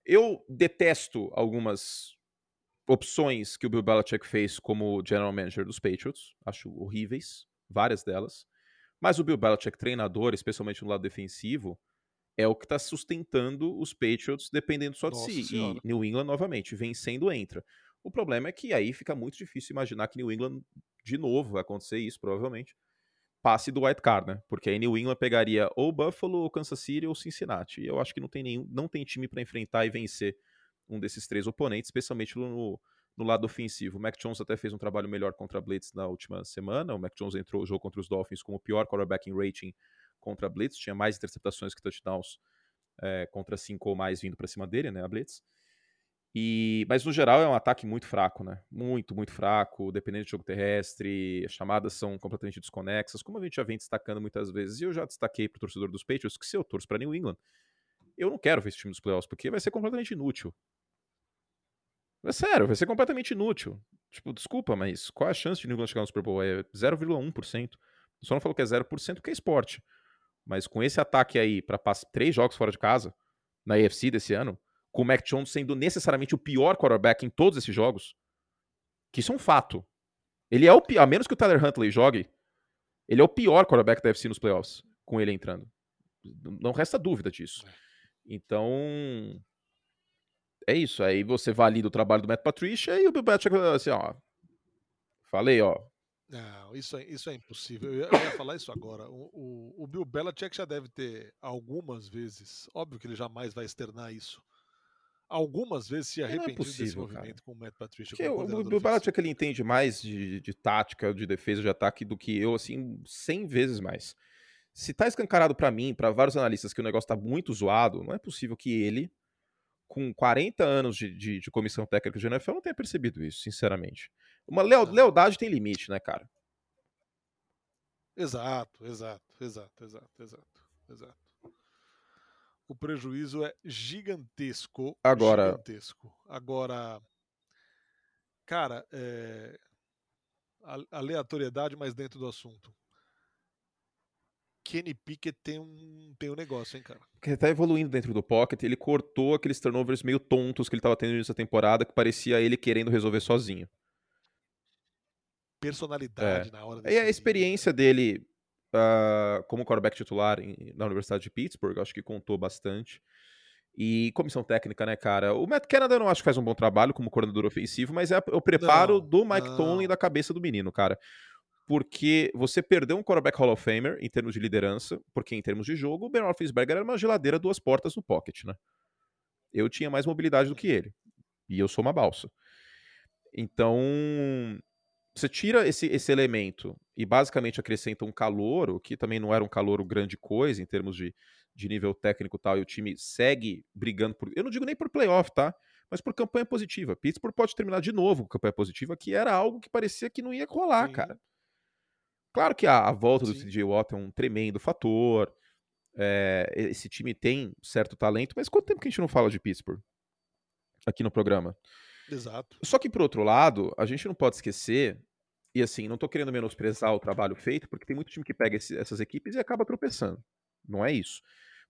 eu detesto algumas opções que o Bill Belichick fez como general manager dos Patriots. Acho horríveis, várias delas. Mas o Bill Belichick, treinador, especialmente no lado defensivo, é o que está sustentando os Patriots dependendo só de Nossa si. Senhora. E New England, novamente, vencendo, entra. O problema é que aí fica muito difícil imaginar que New England, de novo, vai acontecer isso, provavelmente, passe do White Card, né? Porque aí New England pegaria ou Buffalo, ou Kansas City ou Cincinnati. E eu acho que não tem nenhum, não tem time para enfrentar e vencer um desses três oponentes, especialmente no, no lado ofensivo. O Mac Jones até fez um trabalho melhor contra a Blitz na última semana. O Mac Jones entrou o jogo contra os Dolphins como o pior quarterback em rating contra a Blitz, tinha mais interceptações que touchdowns é, contra cinco ou mais vindo para cima dele, né, a Blitz. E, mas no geral é um ataque muito fraco, né? Muito, muito fraco, dependendo do jogo terrestre, as chamadas são completamente desconexas, como a gente já vem destacando muitas vezes. E eu já destaquei para o torcedor dos Patriots que se eu torço para New England, eu não quero ver esse time dos playoffs, porque vai ser completamente inútil. É sério, vai ser completamente inútil. Tipo, desculpa, mas qual é a chance de New England chegar no Super Bowl? É 0,1%. Só não falou que é 0% porque é esporte. Mas com esse ataque aí para três jogos fora de casa, na AFC desse ano, com o Mac Jones sendo necessariamente o pior quarterback em todos esses jogos, que isso é um fato. Ele é o pior, a menos que o Tyler Huntley jogue, ele é o pior quarterback da AFC nos playoffs, com ele entrando. Não resta dúvida disso. É. Então, é isso. Aí você valida o trabalho do Matt Patricia e o Bill Belichick assim, ó. Falei, ó. Não, isso é, isso é impossível. Eu ia, eu ia falar isso agora. O, o, o Bill Belichick já deve ter algumas vezes, óbvio que ele jamais vai externar isso, algumas vezes se é arrependido é possível, desse movimento cara. com o Matt Patricia. Porque o, o Bill Belichick ele entende mais de, de tática, de defesa, de ataque do que eu, assim, 100 vezes mais. Se tá escancarado para mim, para vários analistas, que o negócio tá muito zoado, não é possível que ele, com 40 anos de, de, de comissão técnica de NFL, não tenha percebido isso, sinceramente. Uma leo, lealdade tem limite, né, cara? Exato, exato, exato, exato, exato, exato o prejuízo é gigantesco. Agora. Gigantesco. Agora, cara, é... aleatoriedade, mas dentro do assunto. Kenny Pickett tem um, tem um negócio, hein, cara? Ele tá evoluindo dentro do pocket, ele cortou aqueles turnovers meio tontos que ele tava tendo nessa temporada, que parecia ele querendo resolver sozinho. Personalidade é. na hora E a experiência dele uh, como quarterback titular em, na Universidade de Pittsburgh, acho que contou bastante. E comissão técnica, né, cara? O Matt Canada eu não acho que faz um bom trabalho como coordenador ofensivo, mas é o preparo não, do Mike Tomlin da cabeça do menino, cara. Porque você perdeu um quarterback Hall of Famer em termos de liderança, porque em termos de jogo, o Ben Roethlisberger era uma geladeira duas portas no pocket, né? Eu tinha mais mobilidade do que ele. E eu sou uma balsa. Então, você tira esse, esse elemento e basicamente acrescenta um calouro, que também não era um calouro grande coisa em termos de, de nível técnico e tal, e o time segue brigando por. Eu não digo nem por playoff, tá? Mas por campanha positiva. Pittsburgh pode terminar de novo com campanha positiva, que era algo que parecia que não ia rolar, Sim. cara. Claro que a, a volta Sim. do CJ Watt é um tremendo fator. É, esse time tem certo talento, mas quanto tempo que a gente não fala de Pittsburgh aqui no programa? Exato. Só que, por outro lado, a gente não pode esquecer, e assim, não tô querendo menosprezar o trabalho feito, porque tem muito time que pega esse, essas equipes e acaba tropeçando. Não é isso.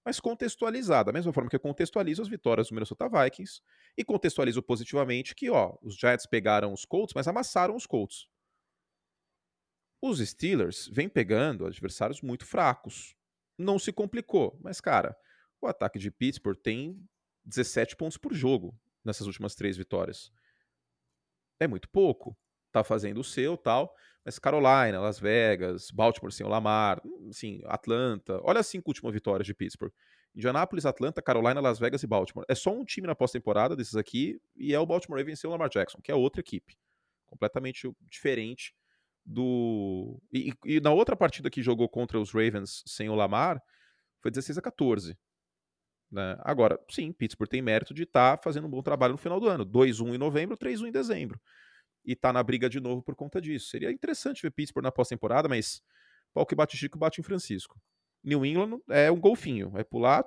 Mas contextualizar, da mesma forma que eu contextualizo as vitórias do Minnesota Vikings e contextualizo positivamente que, ó, os Giants pegaram os Colts, mas amassaram os Colts. Os Steelers vêm pegando adversários muito fracos. Não se complicou, mas, cara, o ataque de Pittsburgh tem 17 pontos por jogo nessas últimas três vitórias. É muito pouco. Tá fazendo o seu tal. Mas Carolina, Las Vegas, Baltimore sem o Lamar, assim, Atlanta. Olha as cinco últimas vitórias de Pittsburgh. Indianapolis, Atlanta, Carolina, Las Vegas e Baltimore. É só um time na pós-temporada desses aqui e é o Baltimore Ravens sem o Lamar Jackson, que é outra equipe. Completamente diferente do. E, e, na outra partida que jogou contra os Ravens sem o Lamar, foi 16 a 14. Né? Agora, sim, Pittsburgh tem mérito de estar tá fazendo um bom trabalho no final do ano. 2-1 em novembro, 3-1 em dezembro. E tá na briga de novo por conta disso. Seria interessante ver Pittsburgh na pós-temporada, mas pau que bate Chico, bate em Francisco. New England é um golfinho, é pular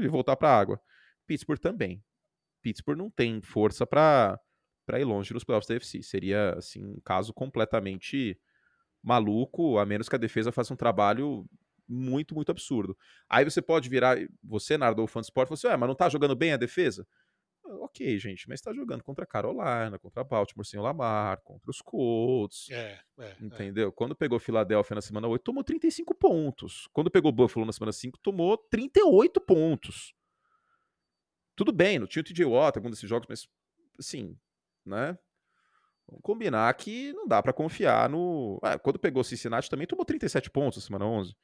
e voltar para a água. Pittsburgh também. Pittsburgh não tem força para para ir longe nos playoffs da UFC. Seria assim um caso completamente maluco, a menos que a defesa faça um trabalho muito, muito absurdo. Aí você pode virar, você, Nardo, fã de esporte, você, assim, mas não tá jogando bem a defesa? Ah, ok, gente, mas tá jogando contra a Carolina, contra a Baltimore sem o Lamar, contra os Colts. É, é, é. entendeu? É. Quando pegou Filadélfia na semana 8, tomou 35 pontos. Quando pegou Buffalo na semana 5, tomou 38 pontos. Tudo bem, não tinha o TJ Watt, algum desses jogos, mas assim, né? Vamos combinar que não dá para confiar no. Ah, quando pegou Cincinnati também tomou 37 pontos na semana 11.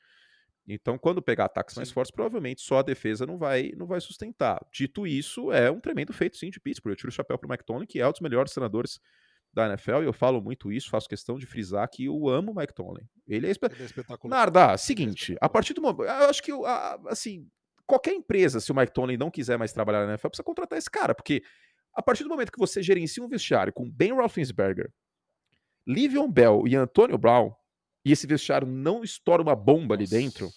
Então, quando pegar ataques sim. mais fortes, provavelmente só a defesa não vai, não vai sustentar. Dito isso, é um tremendo feito, sim, de Pittsburgh. Eu tiro o chapéu para o Mike Tomlin, que é um dos melhores treinadores da NFL, e eu falo muito isso, faço questão de frisar que eu amo o Mike Tomlin. Ele é, espe... Ele é espetacular. Narda, seguinte, é a partir do momento. Eu acho que, assim, qualquer empresa, se o Mike Tomlin não quiser mais trabalhar na NFL, precisa contratar esse cara, porque a partir do momento que você gerencia um vestiário com Ben Roethlisberger, Livion Bell e Antonio Brown, e esse vestiário não estoura uma bomba ali dentro,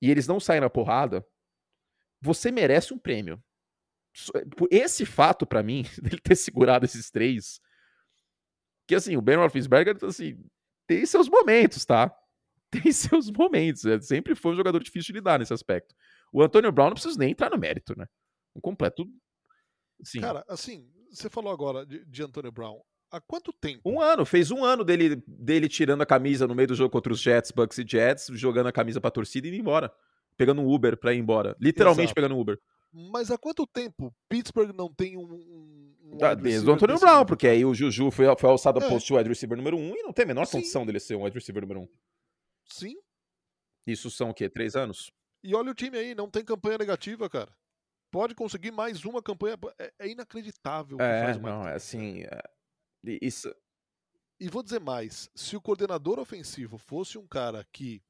e eles não saem na porrada, você merece um prêmio. Esse fato, para mim, dele ter segurado esses três, que assim, o Ben Roethlisberger, assim, tem seus momentos, tá? Tem seus momentos. É, sempre foi um jogador difícil de lidar nesse aspecto. O Antônio Brown não precisa nem entrar no mérito, né? Um completo. Sim. Cara, assim, você falou agora de, de Antônio Brown. Há quanto tempo? Um ano. Fez um ano dele, dele tirando a camisa no meio do jogo contra os Jets, Bucks e Jets, jogando a camisa pra torcida e indo embora. Pegando um Uber pra ir embora. Literalmente Exato. pegando um Uber. Mas há quanto tempo Pittsburgh não tem um. um ah, desde o Antônio Brown, porque aí o Juju foi, foi alçado a é. post wide receiver número 1 um, e não tem a menor Sim. condição dele ser um wide receiver número 1. Um. Sim. Isso são o quê? Três anos? E olha o time aí, não tem campanha negativa, cara. Pode conseguir mais uma campanha. É, é inacreditável. É, não, é assim. É... Isso. E vou dizer mais: se o coordenador ofensivo fosse um cara que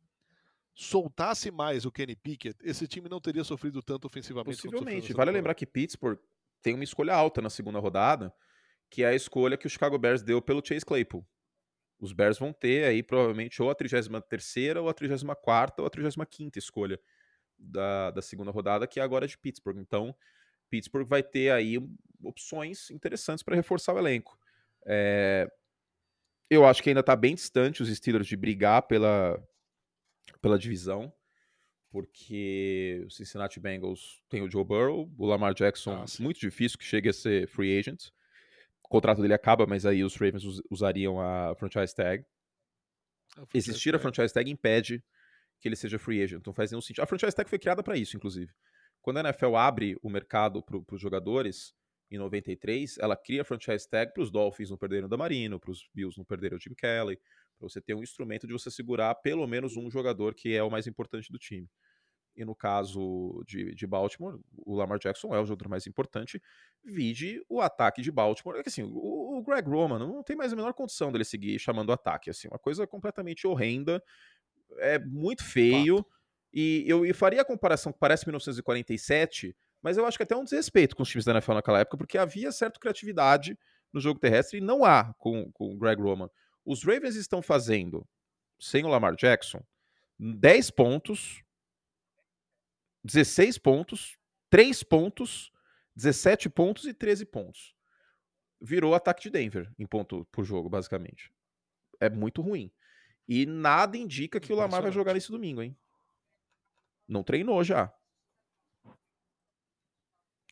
soltasse mais o Kenny Pickett, esse time não teria sofrido tanto ofensivamente. Possivelmente. Vale lembrar que Pittsburgh tem uma escolha alta na segunda rodada, que é a escolha que o Chicago Bears deu pelo Chase Claypool. Os Bears vão ter aí provavelmente ou a 33 ou a 34 ou a 35 escolha da, da segunda rodada, que é agora de Pittsburgh. Então, Pittsburgh vai ter aí opções interessantes para reforçar o elenco. É, eu acho que ainda está bem distante os Steelers de brigar pela, pela divisão, porque o Cincinnati Bengals tem o Joe Burrow, o Lamar Jackson, ah, muito difícil que chegue a ser free agent. O contrato dele acaba, mas aí os Ravens usariam a franchise tag. A franchise Existir tag. a franchise tag impede que ele seja free agent, não faz nenhum sentido. A franchise tag foi criada para isso, inclusive. Quando a NFL abre o mercado para os jogadores, em 93, ela cria a franchise tag para os Dolphins não perderem o Damarino, para os Bills não perderem o Jim Kelly, para você ter um instrumento de você segurar pelo menos um jogador que é o mais importante do time. E no caso de, de Baltimore, o Lamar Jackson é o jogador mais importante. Vide o ataque de Baltimore. É que assim, o, o Greg Roman não tem mais a menor condição dele seguir chamando ataque. Assim, uma coisa completamente horrenda, é muito feio. Fato. E eu, eu faria a comparação que parece 1947, mas eu acho que até um desrespeito com os times da NFL naquela época, porque havia certa criatividade no jogo terrestre e não há com, com o Greg Roman. Os Ravens estão fazendo, sem o Lamar Jackson, 10 pontos, 16 pontos, 3 pontos, 17 pontos e 13 pontos. Virou ataque de Denver em ponto por jogo, basicamente. É muito ruim. E nada indica que o Lamar vai jogar nesse domingo, hein? Não treinou já.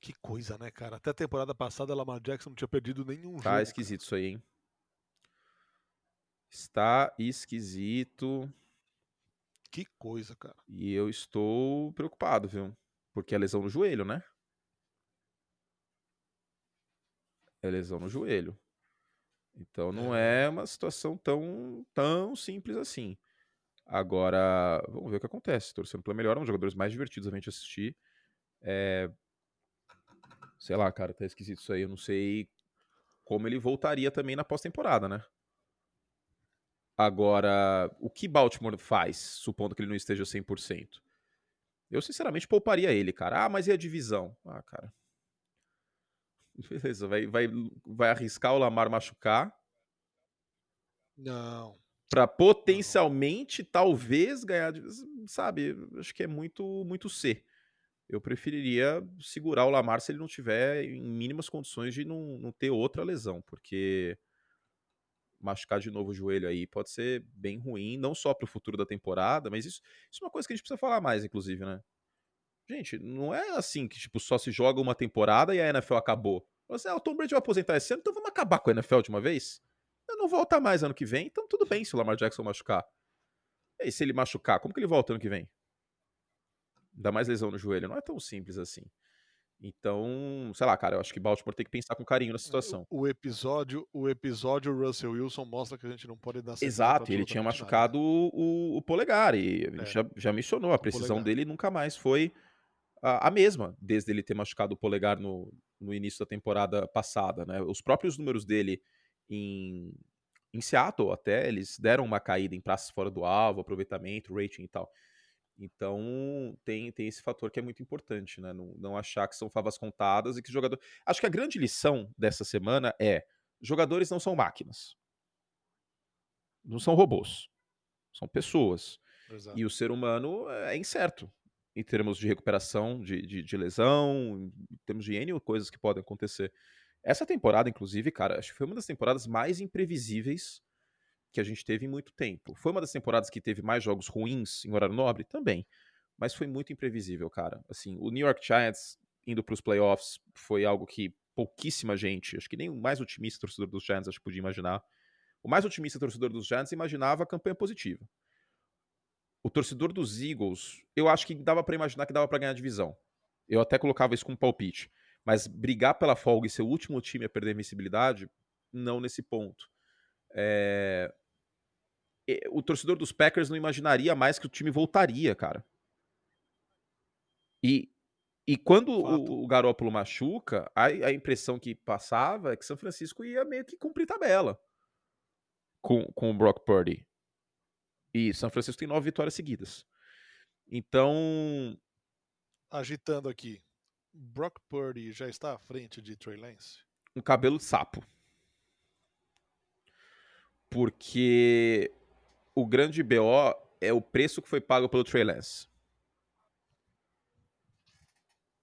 Que coisa, né, cara? Até a temporada passada, Lamar Jackson não tinha perdido nenhum tá jogo. Tá esquisito cara. isso aí, hein? Está esquisito. Que coisa, cara. E eu estou preocupado, viu? Porque é lesão no joelho, né? É lesão no joelho. Então não é, é uma situação tão, tão simples assim. Agora, vamos ver o que acontece. Torcendo pela melhor, um dos jogadores mais divertidos a gente assistir. É... Sei lá, cara, tá esquisito isso aí. Eu não sei como ele voltaria também na pós-temporada, né? Agora, o que Baltimore faz, supondo que ele não esteja 100%? Eu, sinceramente, pouparia ele, cara. Ah, mas e a divisão? Ah, cara. Beleza, vai, vai, vai arriscar o Lamar machucar. Não. Para potencialmente, não. talvez, ganhar. Sabe, acho que é muito, muito C. Eu preferiria segurar o Lamar se ele não tiver em mínimas condições de não, não ter outra lesão, porque machucar de novo o joelho aí pode ser bem ruim, não só para o futuro da temporada, mas isso, isso é uma coisa que a gente precisa falar mais, inclusive, né? Gente, não é assim que tipo, só se joga uma temporada e a NFL acabou. Você, ah, o Tom Brady vai aposentar esse ano, então vamos acabar com a NFL de uma vez? Eu não volta mais ano que vem, então tudo bem se o Lamar Jackson machucar. E se ele machucar, como que ele volta ano que vem? Dá mais lesão no joelho, não é tão simples assim. Então, sei lá, cara, eu acho que Baltimore tem que pensar com carinho na situação. O, episódio, o episódio Russell Wilson mostra que a gente não pode dar Exato, ele tinha machucado o, o, polegar e é. já, já mencionou, a precisão dele nunca mais foi a, a, mesma, desde ele ter machucado o polegar no, no início da temporada passada, né? Os próprios números dele em, em Seattle até, eles deram uma caída em praças fora do alvo, aproveitamento, rating e tal. Então tem, tem esse fator que é muito importante, né? Não, não achar que são favas contadas e que jogador. Acho que a grande lição dessa semana é: jogadores não são máquinas. Não são robôs. São pessoas. Exato. E o ser humano é incerto em termos de recuperação de, de, de, lesão, em termos de N coisas que podem acontecer. Essa temporada, inclusive, cara, acho que foi uma das temporadas mais imprevisíveis que a gente teve em muito tempo. Foi uma das temporadas que teve mais jogos ruins em horário nobre? Também. Mas foi muito imprevisível, cara. Assim, o New York Giants indo para os playoffs foi algo que pouquíssima gente, acho que nem o mais otimista torcedor dos Giants acho que podia imaginar. O mais otimista torcedor dos Giants imaginava a campanha positiva. O torcedor dos Eagles, eu acho que dava para imaginar que dava para ganhar a divisão. Eu até colocava isso como palpite. Mas brigar pela folga e ser o último time a perder a invencibilidade, não nesse ponto. É... O torcedor dos Packers não imaginaria mais que o time voltaria, cara. E, e quando o, o Garópolo machuca, a, a, impressão que passava é que São Francisco ia meio que cumprir tabela com, com o Brock Purdy. E São Francisco tem nove vitórias seguidas. Então. Agitando aqui. Brock Purdy já está à frente de Trey Lance? Um cabelo de sapo porque o grande BO é o preço que foi pago pelo Trey Lance.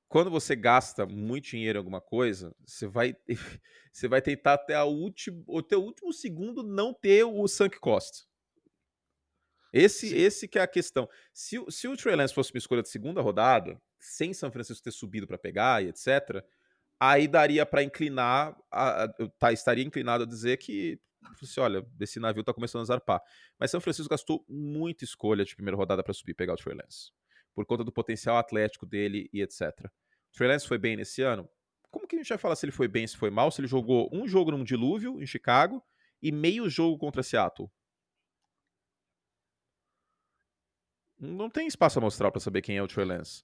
Quando você gasta muito dinheiro em alguma coisa, você vai, você vai tentar até, a último, até o último segundo não ter o sunk cost. Esse, esse que é a questão. Se, se o Trey Lance fosse uma escolha de segunda rodada, sem São Francisco ter subido para pegar e etc., aí daria para inclinar, a, a, tá, estaria inclinado a dizer que assim, olha, esse navio tá começando a zarpar. Mas São Francisco gastou muita escolha de primeira rodada para subir e pegar o Trey Lance. Por conta do potencial atlético dele e etc. O Trey Lance foi bem nesse ano? Como que a gente vai falar se ele foi bem, se foi mal? Se ele jogou um jogo num dilúvio em Chicago e meio jogo contra Seattle? Não tem espaço amostral para saber quem é o Trey Lance.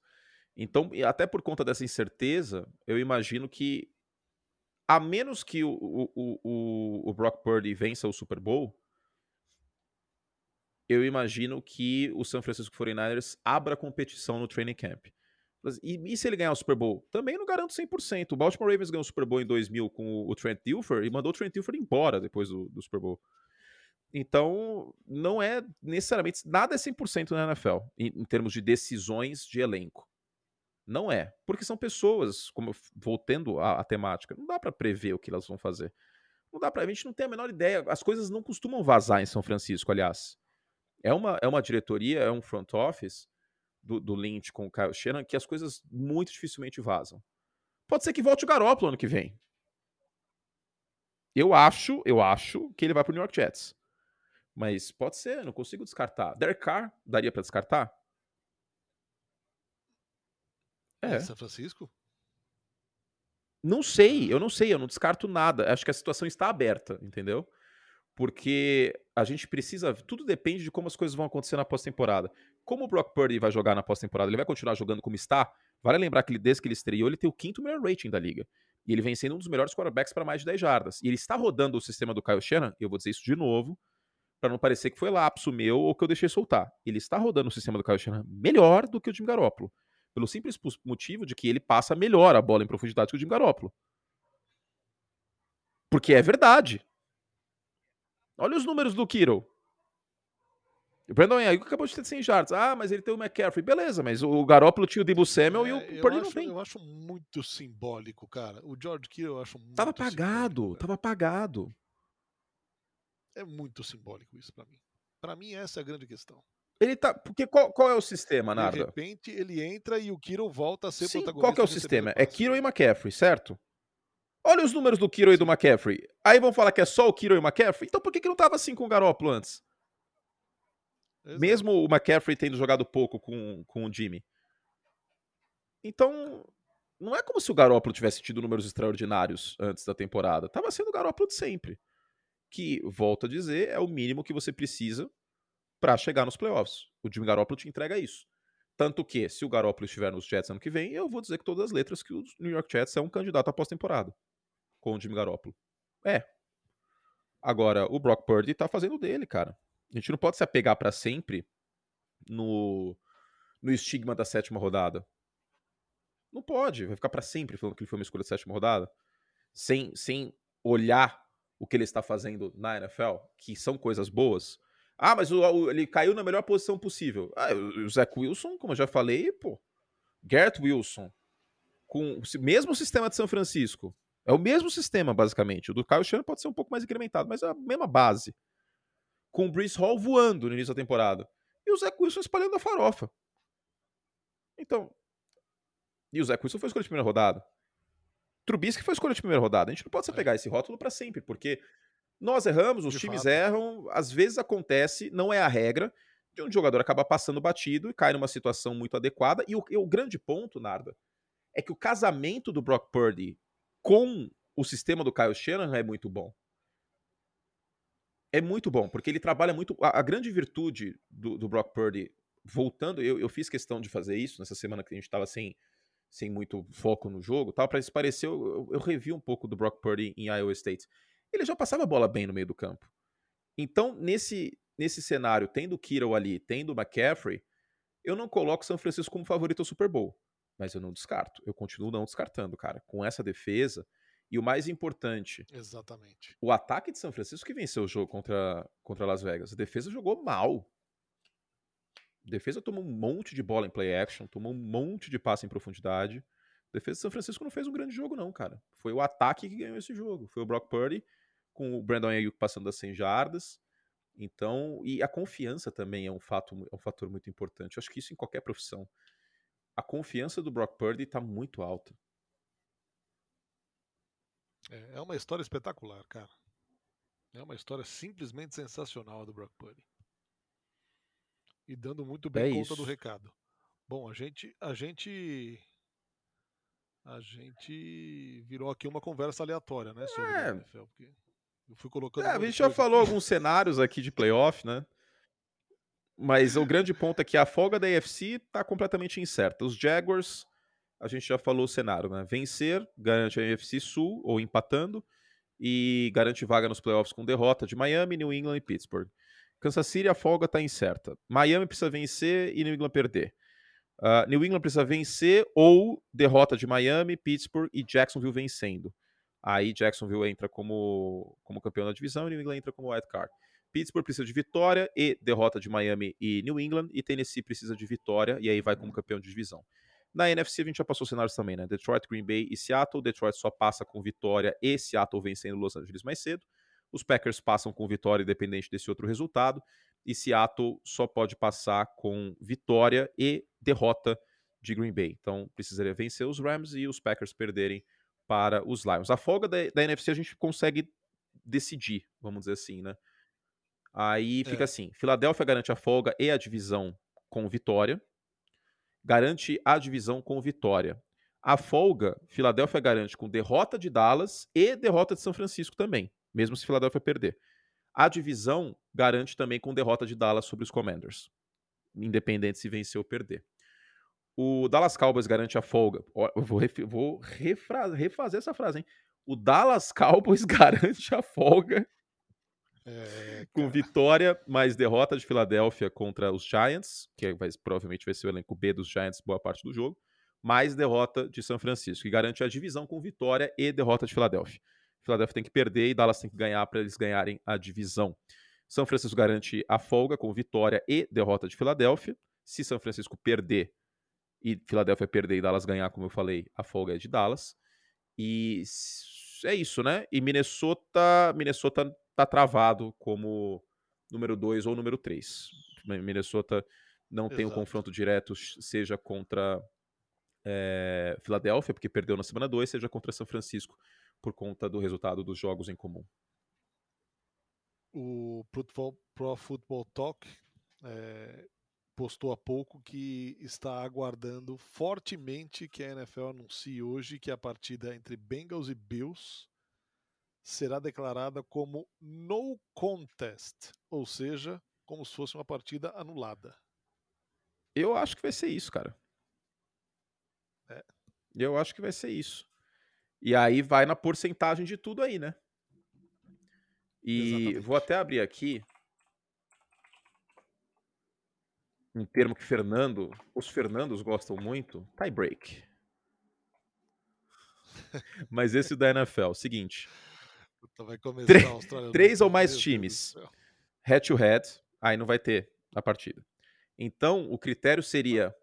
Então, até por conta dessa incerteza, eu imagino que a menos que o, o, o, o Brock Purdy vença o Super Bowl, eu imagino que o San Francisco 49ers abra competição no training camp. E, e, se ele ganhar o Super Bowl? Também não garanto 100%. O Baltimore Ravens ganhou o Super Bowl em 2000 com o Trent Dilfer e mandou o Trent Dilfer embora depois do, do Super Bowl. Então, não é necessariamente. Nada é 100% na NFL, em, em termos de decisões de elenco. Não é. Porque são pessoas, como voltando à, à temática, não dá para prever o que elas vão fazer. Não dá pra. A gente não tem a menor ideia. As coisas não costumam vazar em São Francisco, aliás. É uma, é uma diretoria, é um front office do, do Lynch com o Kyle Shannon que as coisas muito dificilmente vazam. Pode ser que volte o Garoppolo ano que vem. Eu acho, eu acho que ele vai pro New York Jets. Mas pode ser, não consigo descartar. Derek Carr, daria para descartar? É. São Francisco? Não sei, eu não sei, eu não descarto nada. Acho que a situação está aberta, entendeu? Porque a gente precisa. Tudo depende de como as coisas vão acontecer na pós-temporada. Como o Brock Purdy vai jogar na pós-temporada, ele vai continuar jogando como está. Vale lembrar que ele, desde que ele estreou, ele tem o quinto melhor rating da liga. E ele vem sendo um dos melhores quarterbacks para mais de 10 jardas. E ele está rodando o sistema do Kyle Shannon, eu vou dizer isso de novo, para não parecer que foi lapso meu ou que eu deixei soltar. Ele está rodando o sistema do Kyle Shanahan melhor do que o Jimmy Garoppolo. Pelo simples motivo de que ele passa melhor a bola em profundidade que o Jimmy Garoppolo. Porque é verdade. Olha os números do Kiro. O Brandon Ayuk acabou de ter 100 jardas. Ah, mas ele tem o McCaffrey. Beleza, mas o Garoppolo tinha o Debo Samuel é, e o Purdy não tem. Eu acho muito simbólico, cara. O George Kittle eu acho muito Tava apagado, tava apagado. É muito simbólico isso para mim. Para mim essa é a grande questão. Ele tá, porque qual, qual é o sistema, Narda? De repente ele entra e o Kittle volta a ser Sim, protagonista. Qual que é o sistema? É Kittle e McCaffrey, certo? Olha os números do Kittle e do McCaffrey. Aí vão falar que é só o Kittle e o McCaffrey? Então por que, que não tava assim com o Garoppolo antes? Exato. Mesmo o McCaffrey tendo jogado pouco com, com o Jimmy. Então, não é como se o Garoppolo tivesse tido números extraordinários antes da temporada. Tava sendo o Garoppolo de sempre. Que, volto a dizer, é o mínimo que você precisa para chegar nos playoffs. O Jimmy Garoppolo te entrega isso. Tanto que, se o Garoppolo estiver nos Jets ano que vem, eu vou dizer que todas as letras que o New York Jets é um candidato à pós-temporada com o Jimmy Garoppolo. É. Agora, o Brock Purdy tá fazendo dele, cara. A gente não pode se apegar para sempre no, no estigma da sétima rodada. Não pode. Vai ficar para sempre falando que ele foi uma escolha de sétima rodada. Sem, sem olhar o que ele está fazendo na NFL, que são coisas boas. Ah, mas o, o, ele caiu na melhor posição possível. Ah, o Zach Wilson, como eu já falei, pô. Garrett Wilson, com o mesmo sistema de São Francisco. É o mesmo sistema, basicamente. O do Kyle Shanahan pode ser um pouco mais incrementado, mas é a mesma base com o Brees Hall voando no início da temporada. E o Zé Wilson espalhando a farofa. Então. E o Zé Wilson foi escolha de primeira rodada. Trubisky foi escolha de primeira rodada. A gente não pode é. pegar esse rótulo para sempre, porque nós erramos, os de times fato. erram, às vezes acontece, não é a regra, de um jogador acabar passando batido e cai numa situação muito adequada. E o, e o grande ponto, Narda, é que o casamento do Brock Purdy com o sistema do Kyle Shanahan é muito bom é muito bom, porque ele trabalha muito. A, a grande virtude do, do, Brock Purdy, voltando, eu, eu fiz questão de fazer isso nessa semana que a gente estava sem, sem muito foco no jogo, tal, para se parecer, eu, eu, eu, revi um pouco do Brock Purdy em Iowa State. Ele já passava a bola bem no meio do campo. Então, nesse, nesse cenário, tendo o Kittle ali, tendo o McCaffrey, eu não coloco São Francisco como favorito ao Super Bowl. Mas eu não descarto. Eu continuo não descartando, cara. Com essa defesa, e o mais importante, exatamente. O ataque de São Francisco que venceu o jogo contra, contra Las Vegas. A defesa jogou mal. A defesa tomou um monte de bola em play action, tomou um monte de passe em profundidade. A defesa de São Francisco não fez um grande jogo, não, cara. Foi o ataque que ganhou esse jogo. Foi o Brock Purdy, com o Brandon Ayuk passando das 100 jardas. Então, e a confiança também é um, fato, é um fator muito importante. Eu acho que isso em qualquer profissão. A confiança do Brock Purdy está muito alta. É, é uma história espetacular, cara. É uma história simplesmente sensacional do Brock Purdy. E dando muito bem é conta isso. do recado. Bom, a gente, a gente, a gente virou aqui uma conversa aleatória, né, sobre é. NFL, porque eu fui colocando. É, a gente já falou alguns cenários aqui de playoff, né? Mas o grande ponto é que a folga da AFC está completamente incerta. Os Jaguars a gente já falou o cenário, né? Vencer garante a NFC Sul ou empatando e garante vaga nos playoffs com derrota de Miami, New England e Pittsburgh. Kansas City a folga está incerta. Miami precisa vencer e New England perder. Uh, New England precisa vencer ou derrota de Miami, Pittsburgh e Jacksonville vencendo. Aí Jacksonville entra como, como campeão da divisão e New England entra como wild card. Pittsburgh precisa de vitória e derrota de Miami e New England, e Tennessee precisa de vitória e aí vai como campeão de divisão. Na NFC a gente já passou cenários também, né? Detroit, Green Bay e Seattle. Detroit só passa com vitória e Seattle vencendo Los Angeles mais cedo. Os Packers passam com vitória independente desse outro resultado. E Seattle só pode passar com vitória e derrota de Green Bay. Então precisaria vencer os Rams e os Packers perderem para os Lions. A folga da, da NFC a gente consegue decidir, vamos dizer assim, né? Aí fica é. assim: Filadélfia garante a folga e a divisão com vitória garante a divisão com vitória. A folga, Filadélfia garante com derrota de Dallas e derrota de São Francisco também, mesmo se Filadélfia perder. A divisão garante também com derrota de Dallas sobre os Commanders, independente se vencer ou perder. O Dallas Cowboys garante a folga. Eu vou, vou refazer essa frase, hein? O Dallas Cowboys garante a folga É, com vitória, mais derrota de Filadélfia contra os Giants, que vai, provavelmente vai ser o elenco B dos Giants boa parte do jogo, mais derrota de São Francisco, que garante a divisão com vitória e derrota de Filadélfia. Filadélfia tem que perder e Dallas tem que ganhar para eles ganharem a divisão. São Francisco garante a folga com vitória e derrota de Filadélfia. Se São Francisco perder e Filadélfia perder e Dallas ganhar, como eu falei, a folga é de Dallas. E é isso, né? E Minnesota, Minnesota tá travado como número 2 ou número 3. Minnesota não Exato. tem o um confronto direto, seja contra é, Filadélfia, porque perdeu na semana 2, seja contra São Francisco, por conta do resultado dos jogos em comum. O Pro Football Talk é, postou há pouco que está aguardando fortemente que a NFL anuncie hoje que a partida entre Bengals e Bills será declarada como no contest, ou seja, como se fosse uma partida anulada. Eu acho que vai ser isso, cara. É. Eu acho que vai ser isso. E aí vai na porcentagem de tudo aí, né? E Exatamente. vou até abrir aqui um termo que Fernando, os Fernandos gostam muito, tie break. Mas esse da NFL, seguinte. Vai começar três, três ou mais times, head to head, aí não vai ter a partida. Então, o critério seria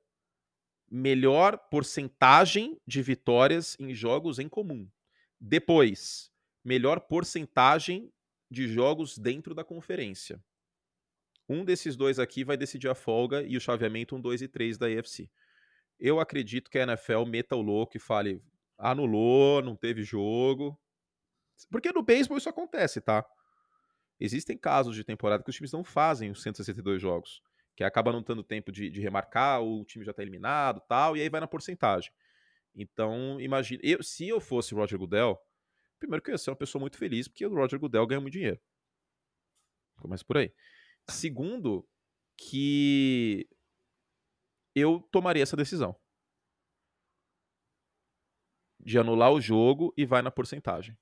melhor porcentagem de vitórias em jogos em comum. Depois, melhor porcentagem de jogos dentro da conferência. Um desses dois aqui vai decidir a folga e o chaveamento 1, 2 e 3 da EFC. Eu acredito que a NFL meta o louco e fale: anulou, não teve jogo. Porque no beisebol isso acontece, tá? Existem casos de temporada que os times não fazem os 162 jogos que acaba não tendo tempo de, de remarcar, o time já está eliminado tal, e aí vai na porcentagem. Então, imagine, eu, se eu fosse o Roger Goodell, primeiro que eu ia ser uma pessoa muito feliz, porque o Roger Goodell ganha muito dinheiro. Começa por aí. Segundo, que eu tomaria essa decisão. De anular o jogo e vai na porcentagem.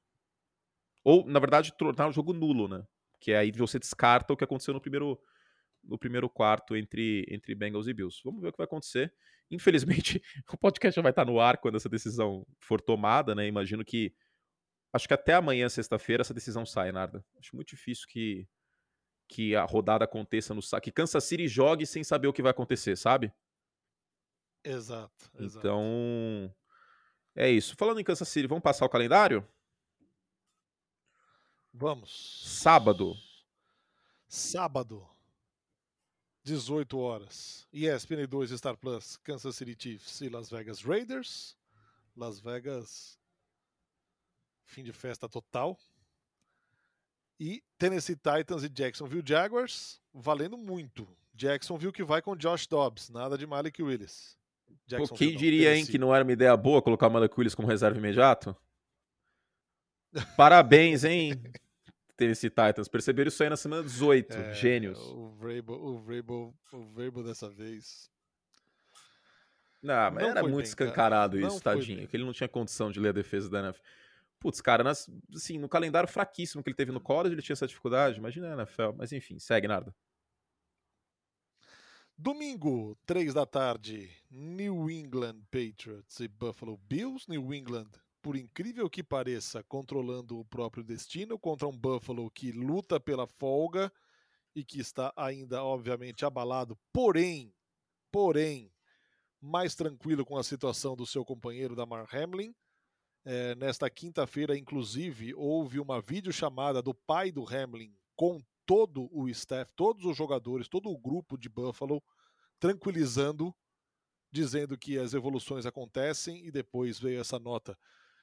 Ou, na verdade, tornar o jogo nulo, né? Que aí você descarta o que aconteceu no primeiro, no primeiro quarto entre, entre Bengals e Bills. Vamos ver o que vai acontecer. Infelizmente, o podcast já vai estar no ar quando essa decisão for tomada, né? Imagino que. Acho que até amanhã, sexta-feira, essa decisão sai, Narda. Acho muito difícil que, que a rodada aconteça no que Kansas City jogue sem saber o que vai acontecer, sabe? Exato, exato. Então, é isso. Falando em Kansas City, vamos passar o calendário? Vamos. Sábado. Sábado. 18 horas. ESPN 2 Star Plus, Kansas City Chiefs e Las Vegas Raiders. Las Vegas, fim de festa total. E Tennessee Titans e Jacksonville Jaguars, valendo muito. Jacksonville que vai com Josh Dobbs, nada de Malik Willis. Pô, quem não, diria, Tennessee. hein, que não era uma ideia boa colocar o Malik Willis como reserva imediato? Parabéns, hein? Tennessee Titans. Perceberam isso aí na semana 18. É, Gênios. O Vrabel, o, Vrabel, o Vrabel dessa vez. Não, mas não era muito bem, escancarado cara. isso, não tadinho. Que ele não tinha condição de ler a defesa da NFL. Putz, cara, nas, assim, no calendário fraquíssimo que ele teve no college, ele tinha essa dificuldade. Imagina a NFL. Mas enfim, segue, nada. Domingo, 3 da tarde, New England Patriots e Buffalo Bills. New England por incrível que pareça, controlando o próprio destino contra um Buffalo que luta pela folga e que está ainda, obviamente, abalado, porém, porém, mais tranquilo com a situação do seu companheiro Damar Hamlin. É, nesta quinta-feira, inclusive, houve uma videochamada do pai do Hamlin com todo o staff, todos os jogadores, todo o grupo de Buffalo, tranquilizando, dizendo que as evoluções acontecem, e depois veio essa nota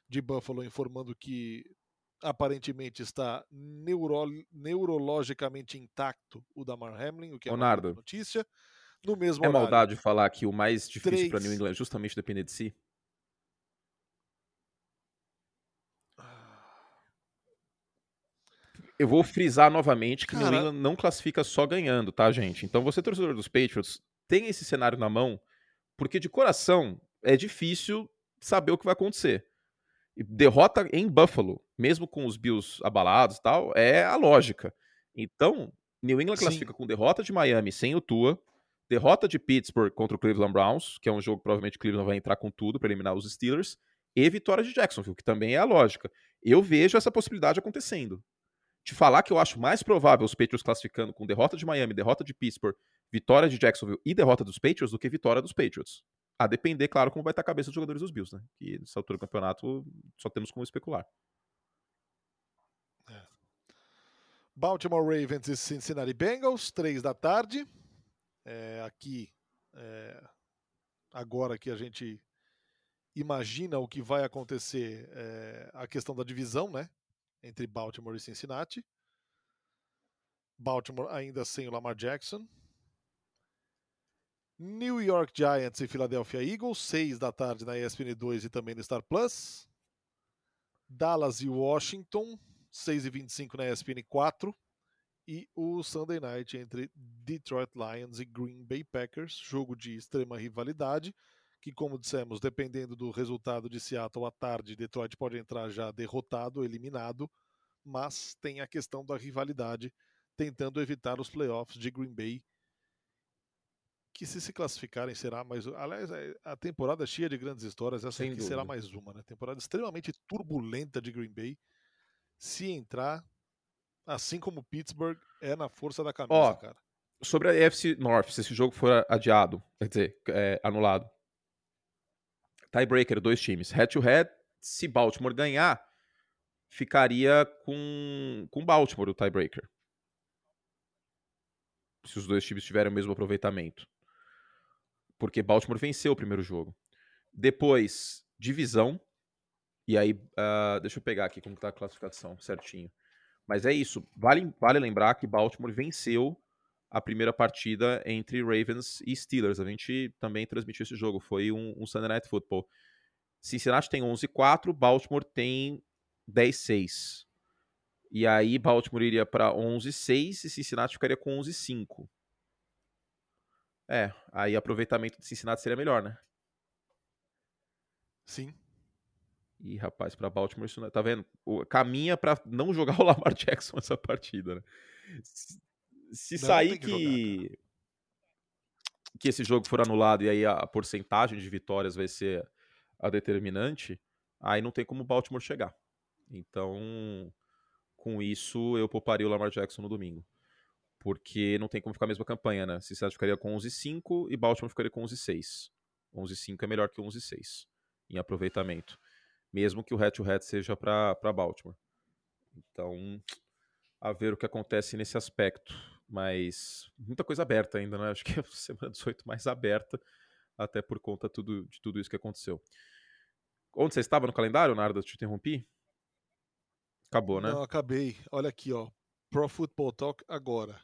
de Buffalo informando que aparentemente está neuro, neurologicamente intacto o Damar Hamlin, o que é Leonardo, uma notícia. No mesmo é horário, maldade falar que o mais difícil para New England é justamente depender de si? Eu vou frisar novamente que Cara... New England não classifica só ganhando, tá, gente? Então você, torcedor dos Patriots, tem esse cenário na mão, porque de coração é difícil saber o que vai acontecer derrota em Buffalo, mesmo com os Bills abalados e tal, é a lógica. Então, New England Sim. classifica com derrota de Miami sem o Tua, derrota de Pittsburgh contra o Cleveland Browns, que é um jogo que provavelmente o Cleveland vai entrar com tudo para eliminar os Steelers, e vitória de Jacksonville, que também é a lógica. Eu vejo essa possibilidade acontecendo. Te falar que eu acho mais provável os Patriots classificando com derrota de Miami, derrota de Pittsburgh, vitória de Jacksonville e derrota dos Patriots do que vitória dos Patriots. A depender, claro, como vai estar a cabeça dos jogadores dos Bills, né? Que nessa altura do campeonato só temos como especular. É. Baltimore Ravens e Cincinnati Bengals, três da tarde. É, aqui, é, agora que a gente imagina o que vai acontecer, é, a questão da divisão, né? Entre Baltimore e Cincinnati. Baltimore ainda sem o Lamar Jackson. New York Giants e Philadelphia Eagles, 6 da tarde na ESPN 2 e também no Star Plus. Dallas e Washington, 6 e 25 na ESPN 4. E o Sunday Night entre Detroit Lions e Green Bay Packers, jogo de extrema rivalidade, que, como dissemos, dependendo do resultado de Seattle à tarde, Detroit pode entrar já derrotado, eliminado, mas tem a questão da rivalidade, tentando evitar os playoffs de Green Bay que se se classificarem será mais. Aliás, é, a temporada cheia de grandes histórias, essa Sem aqui dúvida. será mais uma, né? Temporada extremamente turbulenta de Green Bay. Se entrar, assim como Pittsburgh, é na força da camisa, Ó, cara. Sobre a AFC North, se esse jogo for adiado, quer dizer, é, anulado. Tiebreaker, dois times. Head to head, se Baltimore ganhar, ficaria com, com Baltimore o tiebreaker. Se os dois times tiverem o mesmo aproveitamento porque Baltimore venceu o primeiro jogo. Depois, divisão. E aí, uh, deixa eu pegar aqui como está a classificação certinho. Mas é isso. Vale, vale lembrar que Baltimore venceu a primeira partida entre Ravens e Steelers. A gente também transmitiu esse jogo. Foi um, um Sunday Night Football. Cincinnati tem 11-4, Baltimore tem 10-6. E aí Baltimore iria para 11-6 e Cincinnati ficaria com 11-5. É, aí aproveitamento de Cincinnati seria melhor, né? Sim. E rapaz, para Baltimore isso não, é, tá vendo? O, caminha para não jogar o Lamar Jackson essa partida, né? Se, não, sair que, que, jogar, que esse jogo for anulado e aí a porcentagem de vitórias vai ser a determinante, aí não tem como o Baltimore chegar. Então, com isso eu pouparia o Lamar Jackson no domingo porque não tem como ficar a mesma campanha, né? Cincinnati ficaria com 11-5 e Baltimore ficaria com 11-6. 11-5 é melhor que 11-6 em aproveitamento, mesmo que o head-to-head seja para Baltimore. Então, a ver o que acontece nesse aspecto. Mas muita coisa aberta ainda, né? Acho que é a semana 18 mais aberta, até por conta tudo, de tudo isso que aconteceu. Onde você estava no calendário, Narda? Te interrompi? Acabou, né? Não, acabei. Olha aqui, ó. Pro Football Talk agora.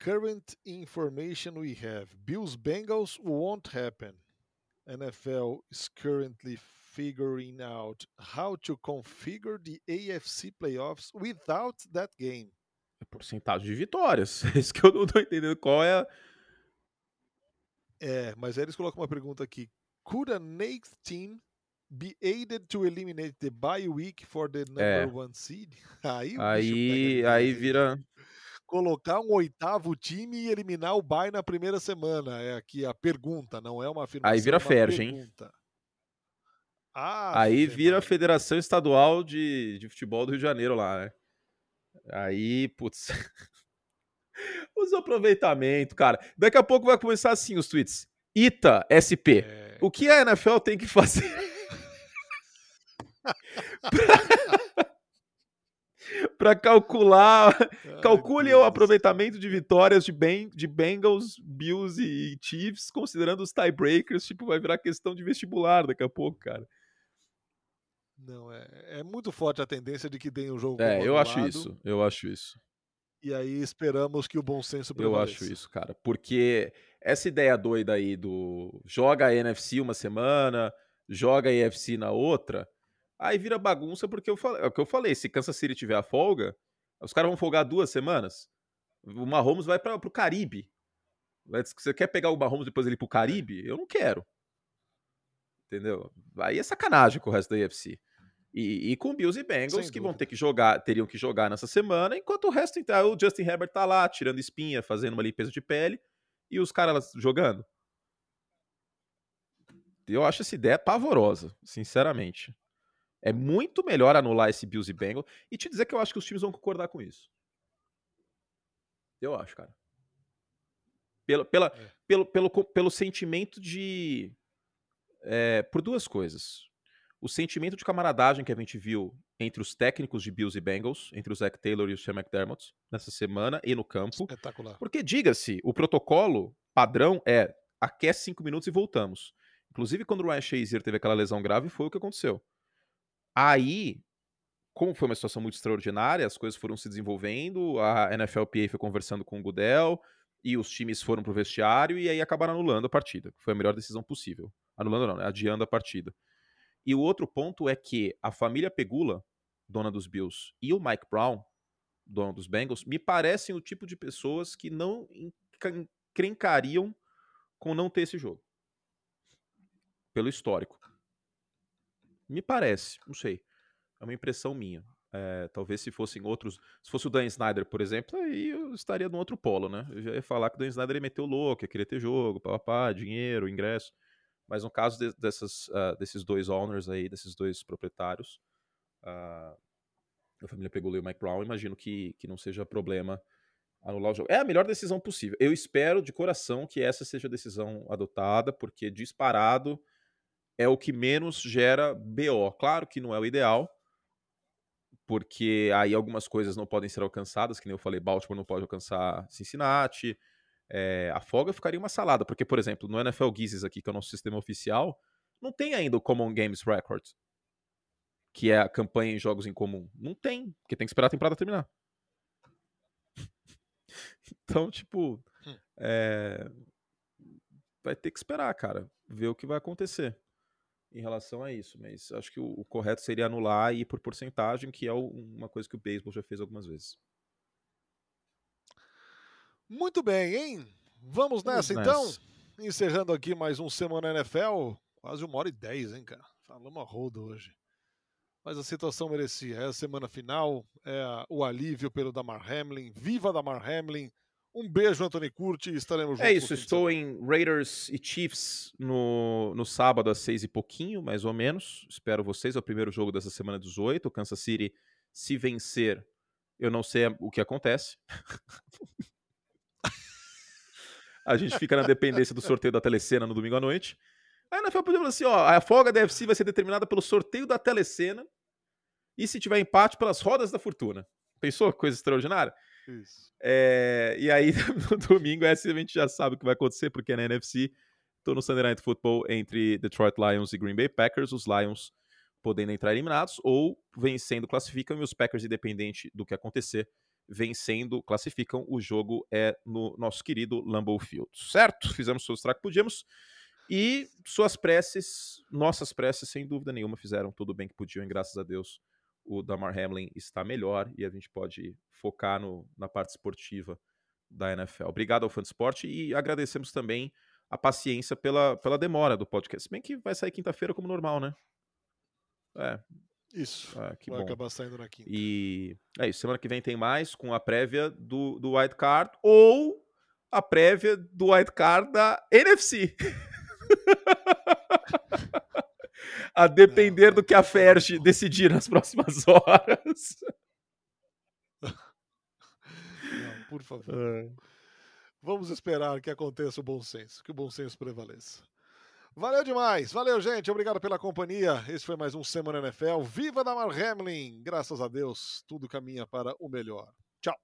Current information we have Bills Bengals won't happen. NFL is currently figuring out how to configure the AFC playoffs without that game. É porcentagem de vitórias. É isso que eu não estou entendendo qual é a. É, mas aí eles colocam uma pergunta aqui. Could a next team be aided to eliminate the bye week for the number é. one seed? Aí, aí, aí vira colocar um oitavo time e eliminar o Bay na primeira semana. É aqui a pergunta, não é uma afirmação. Aí vira Ferge, hein? Ah, aí vira a Federação Estadual de, de Futebol do Rio de Janeiro lá, né? Aí, putz. os aproveitamentos, cara. Daqui a pouco vai começar assim os tweets. Ita SP. É... O que a NFL tem que fazer? para calcular. Ai, calcule Deus. o aproveitamento de vitórias de, ben, de Bengals, Bills e Chiefs, considerando os tiebreakers. Tipo, vai virar questão de vestibular daqui a pouco, cara. Não, é, é muito forte a tendência de que tenha um jogo. É, eu acho isso. Eu acho isso. E aí esperamos que o bom senso prevaleça. Eu acho isso, cara. Porque essa ideia doida aí do joga a NFC uma semana, joga a EFC na outra Aí vira bagunça porque eu falei, é o que eu falei, se Kansas City tiver a folga, os caras vão folgar duas semanas. O Mahomes vai para o Caribe. Você quer pegar o Mahomes depois ele pro Caribe? Eu não quero. Entendeu? Aí é sacanagem com o resto da UFC. E, e, com Bills e Bengals que vão ter que jogar, teriam que jogar nessa semana, enquanto o resto, então, o Justin Herbert tá lá, tirando espinha, fazendo uma limpeza de pele, e os caras jogando. Eu acho essa ideia pavorosa, sinceramente. É muito melhor anular esse Bills e Bengals e te dizer que eu acho que os times vão concordar com isso. Eu acho, cara. Pela, pela, é. pelo, pelo, pelo sentimento de. É, por duas coisas. O sentimento de camaradagem que a gente viu entre os técnicos de Bills e Bengals, entre o Zach Taylor e o Sean McDermott, nessa semana e no campo. Espetacular. Porque, diga-se, o protocolo padrão é aquece cinco minutos e voltamos. Inclusive, quando o Ryan Shazier teve aquela lesão grave, foi o que aconteceu. Aí, como foi uma situação muito extraordinária, as coisas foram se desenvolvendo, a NFLPA foi conversando com o Goodell, e os times foram pro vestiário, e aí acabaram anulando a partida. Foi a melhor decisão possível. Anulando não, né? adiando a partida. E o outro ponto é que a família Pegula, dona dos Bills, e o Mike Brown, dono dos Bengals, me parecem o tipo de pessoas que não encrencariam com não ter esse jogo pelo histórico. Me parece, não sei. É uma impressão minha. É, talvez se fossem outros. Se fosse o Dan Snyder, por exemplo, aí eu estaria num outro polo, né? Eu já ia falar que o Dan Snyder o louco, ia querer ter jogo, papapá, dinheiro, ingresso. Mas no caso de, dessas, uh, desses dois owners aí, desses dois proprietários, uh, a família pegou o Mike Brown, imagino que, que não seja problema anular o jogo. É a melhor decisão possível. Eu espero de coração que essa seja a decisão adotada, porque disparado é o que menos gera BO. Claro que não é o ideal, porque aí algumas coisas não podem ser alcançadas, que nem eu falei, Baltimore não pode alcançar Cincinnati. É, a folga ficaria uma salada, porque, por exemplo, no NFL Gizes aqui, que é o nosso sistema oficial, não tem ainda o Common Games Record, que é a campanha em jogos em comum. Não tem, porque tem que esperar a temporada terminar. então, tipo, é... vai ter que esperar, cara, ver o que vai acontecer em relação a isso, mas acho que o, o correto seria anular e ir por porcentagem, que é o, uma coisa que o beisebol já fez algumas vezes. Muito bem, hein? Vamos nessa, Vamos então? nessa. Encerrando aqui mais um Semana NFL. Quase uma hora e dez, hein, cara? Falamos a roda hoje. Mas a situação merecia. É a semana final, é o alívio pelo Damar Hamlin. Viva Damar Hamlin! Um beijo, Anthony Curti, estaremos é juntos. É isso, estou em Raiders e Chiefs no, no sábado às seis e pouquinho, mais ou menos. Espero vocês, é o primeiro jogo dessa semana 18. O Kansas City, se vencer, eu não sei o que acontece. a gente fica na dependência do sorteio da telecena no domingo à noite. Aí na podia falar assim, ó, a folga da UFC vai ser determinada pelo sorteio da telecena e se tiver empate pelas rodas da fortuna. Pensou? Coisa extraordinária? Isso. É, e aí, no domingo, essa a gente já sabe o que vai acontecer, porque na NFC. Estou no Sunday Night Football entre Detroit Lions e Green Bay Packers. Os Lions podendo entrar eliminados ou vencendo classificam e os Packers, independente do que acontecer, vencendo classificam. O jogo é no nosso querido Lambeau Field, certo? Fizemos o que podíamos. E suas preces, nossas preces, sem dúvida nenhuma, fizeram tudo bem que podiam, e graças a Deus o Damar Hamlin está melhor e a gente pode focar no, na parte esportiva da NFL. Obrigado ao Fã de Esporte e agradecemos também a paciência pela, pela demora do podcast. Se bem que vai sair quinta-feira como normal, né? É. Isso. É, que vai bom. acabar saindo na quinta. E é isso. Semana que vem tem mais com a prévia do, do White Card ou a prévia do White Card da NFC. a depender do que a Ferge decidir nas próximas horas. Não, por favor. É. Vamos esperar que aconteça o bom senso, que o bom senso prevaleça. Valeu demais, valeu gente, obrigado pela companhia. Esse foi mais um Semana NFL. Viva Damar Hamlin, graças a Deus, tudo caminha para o melhor. Tchau.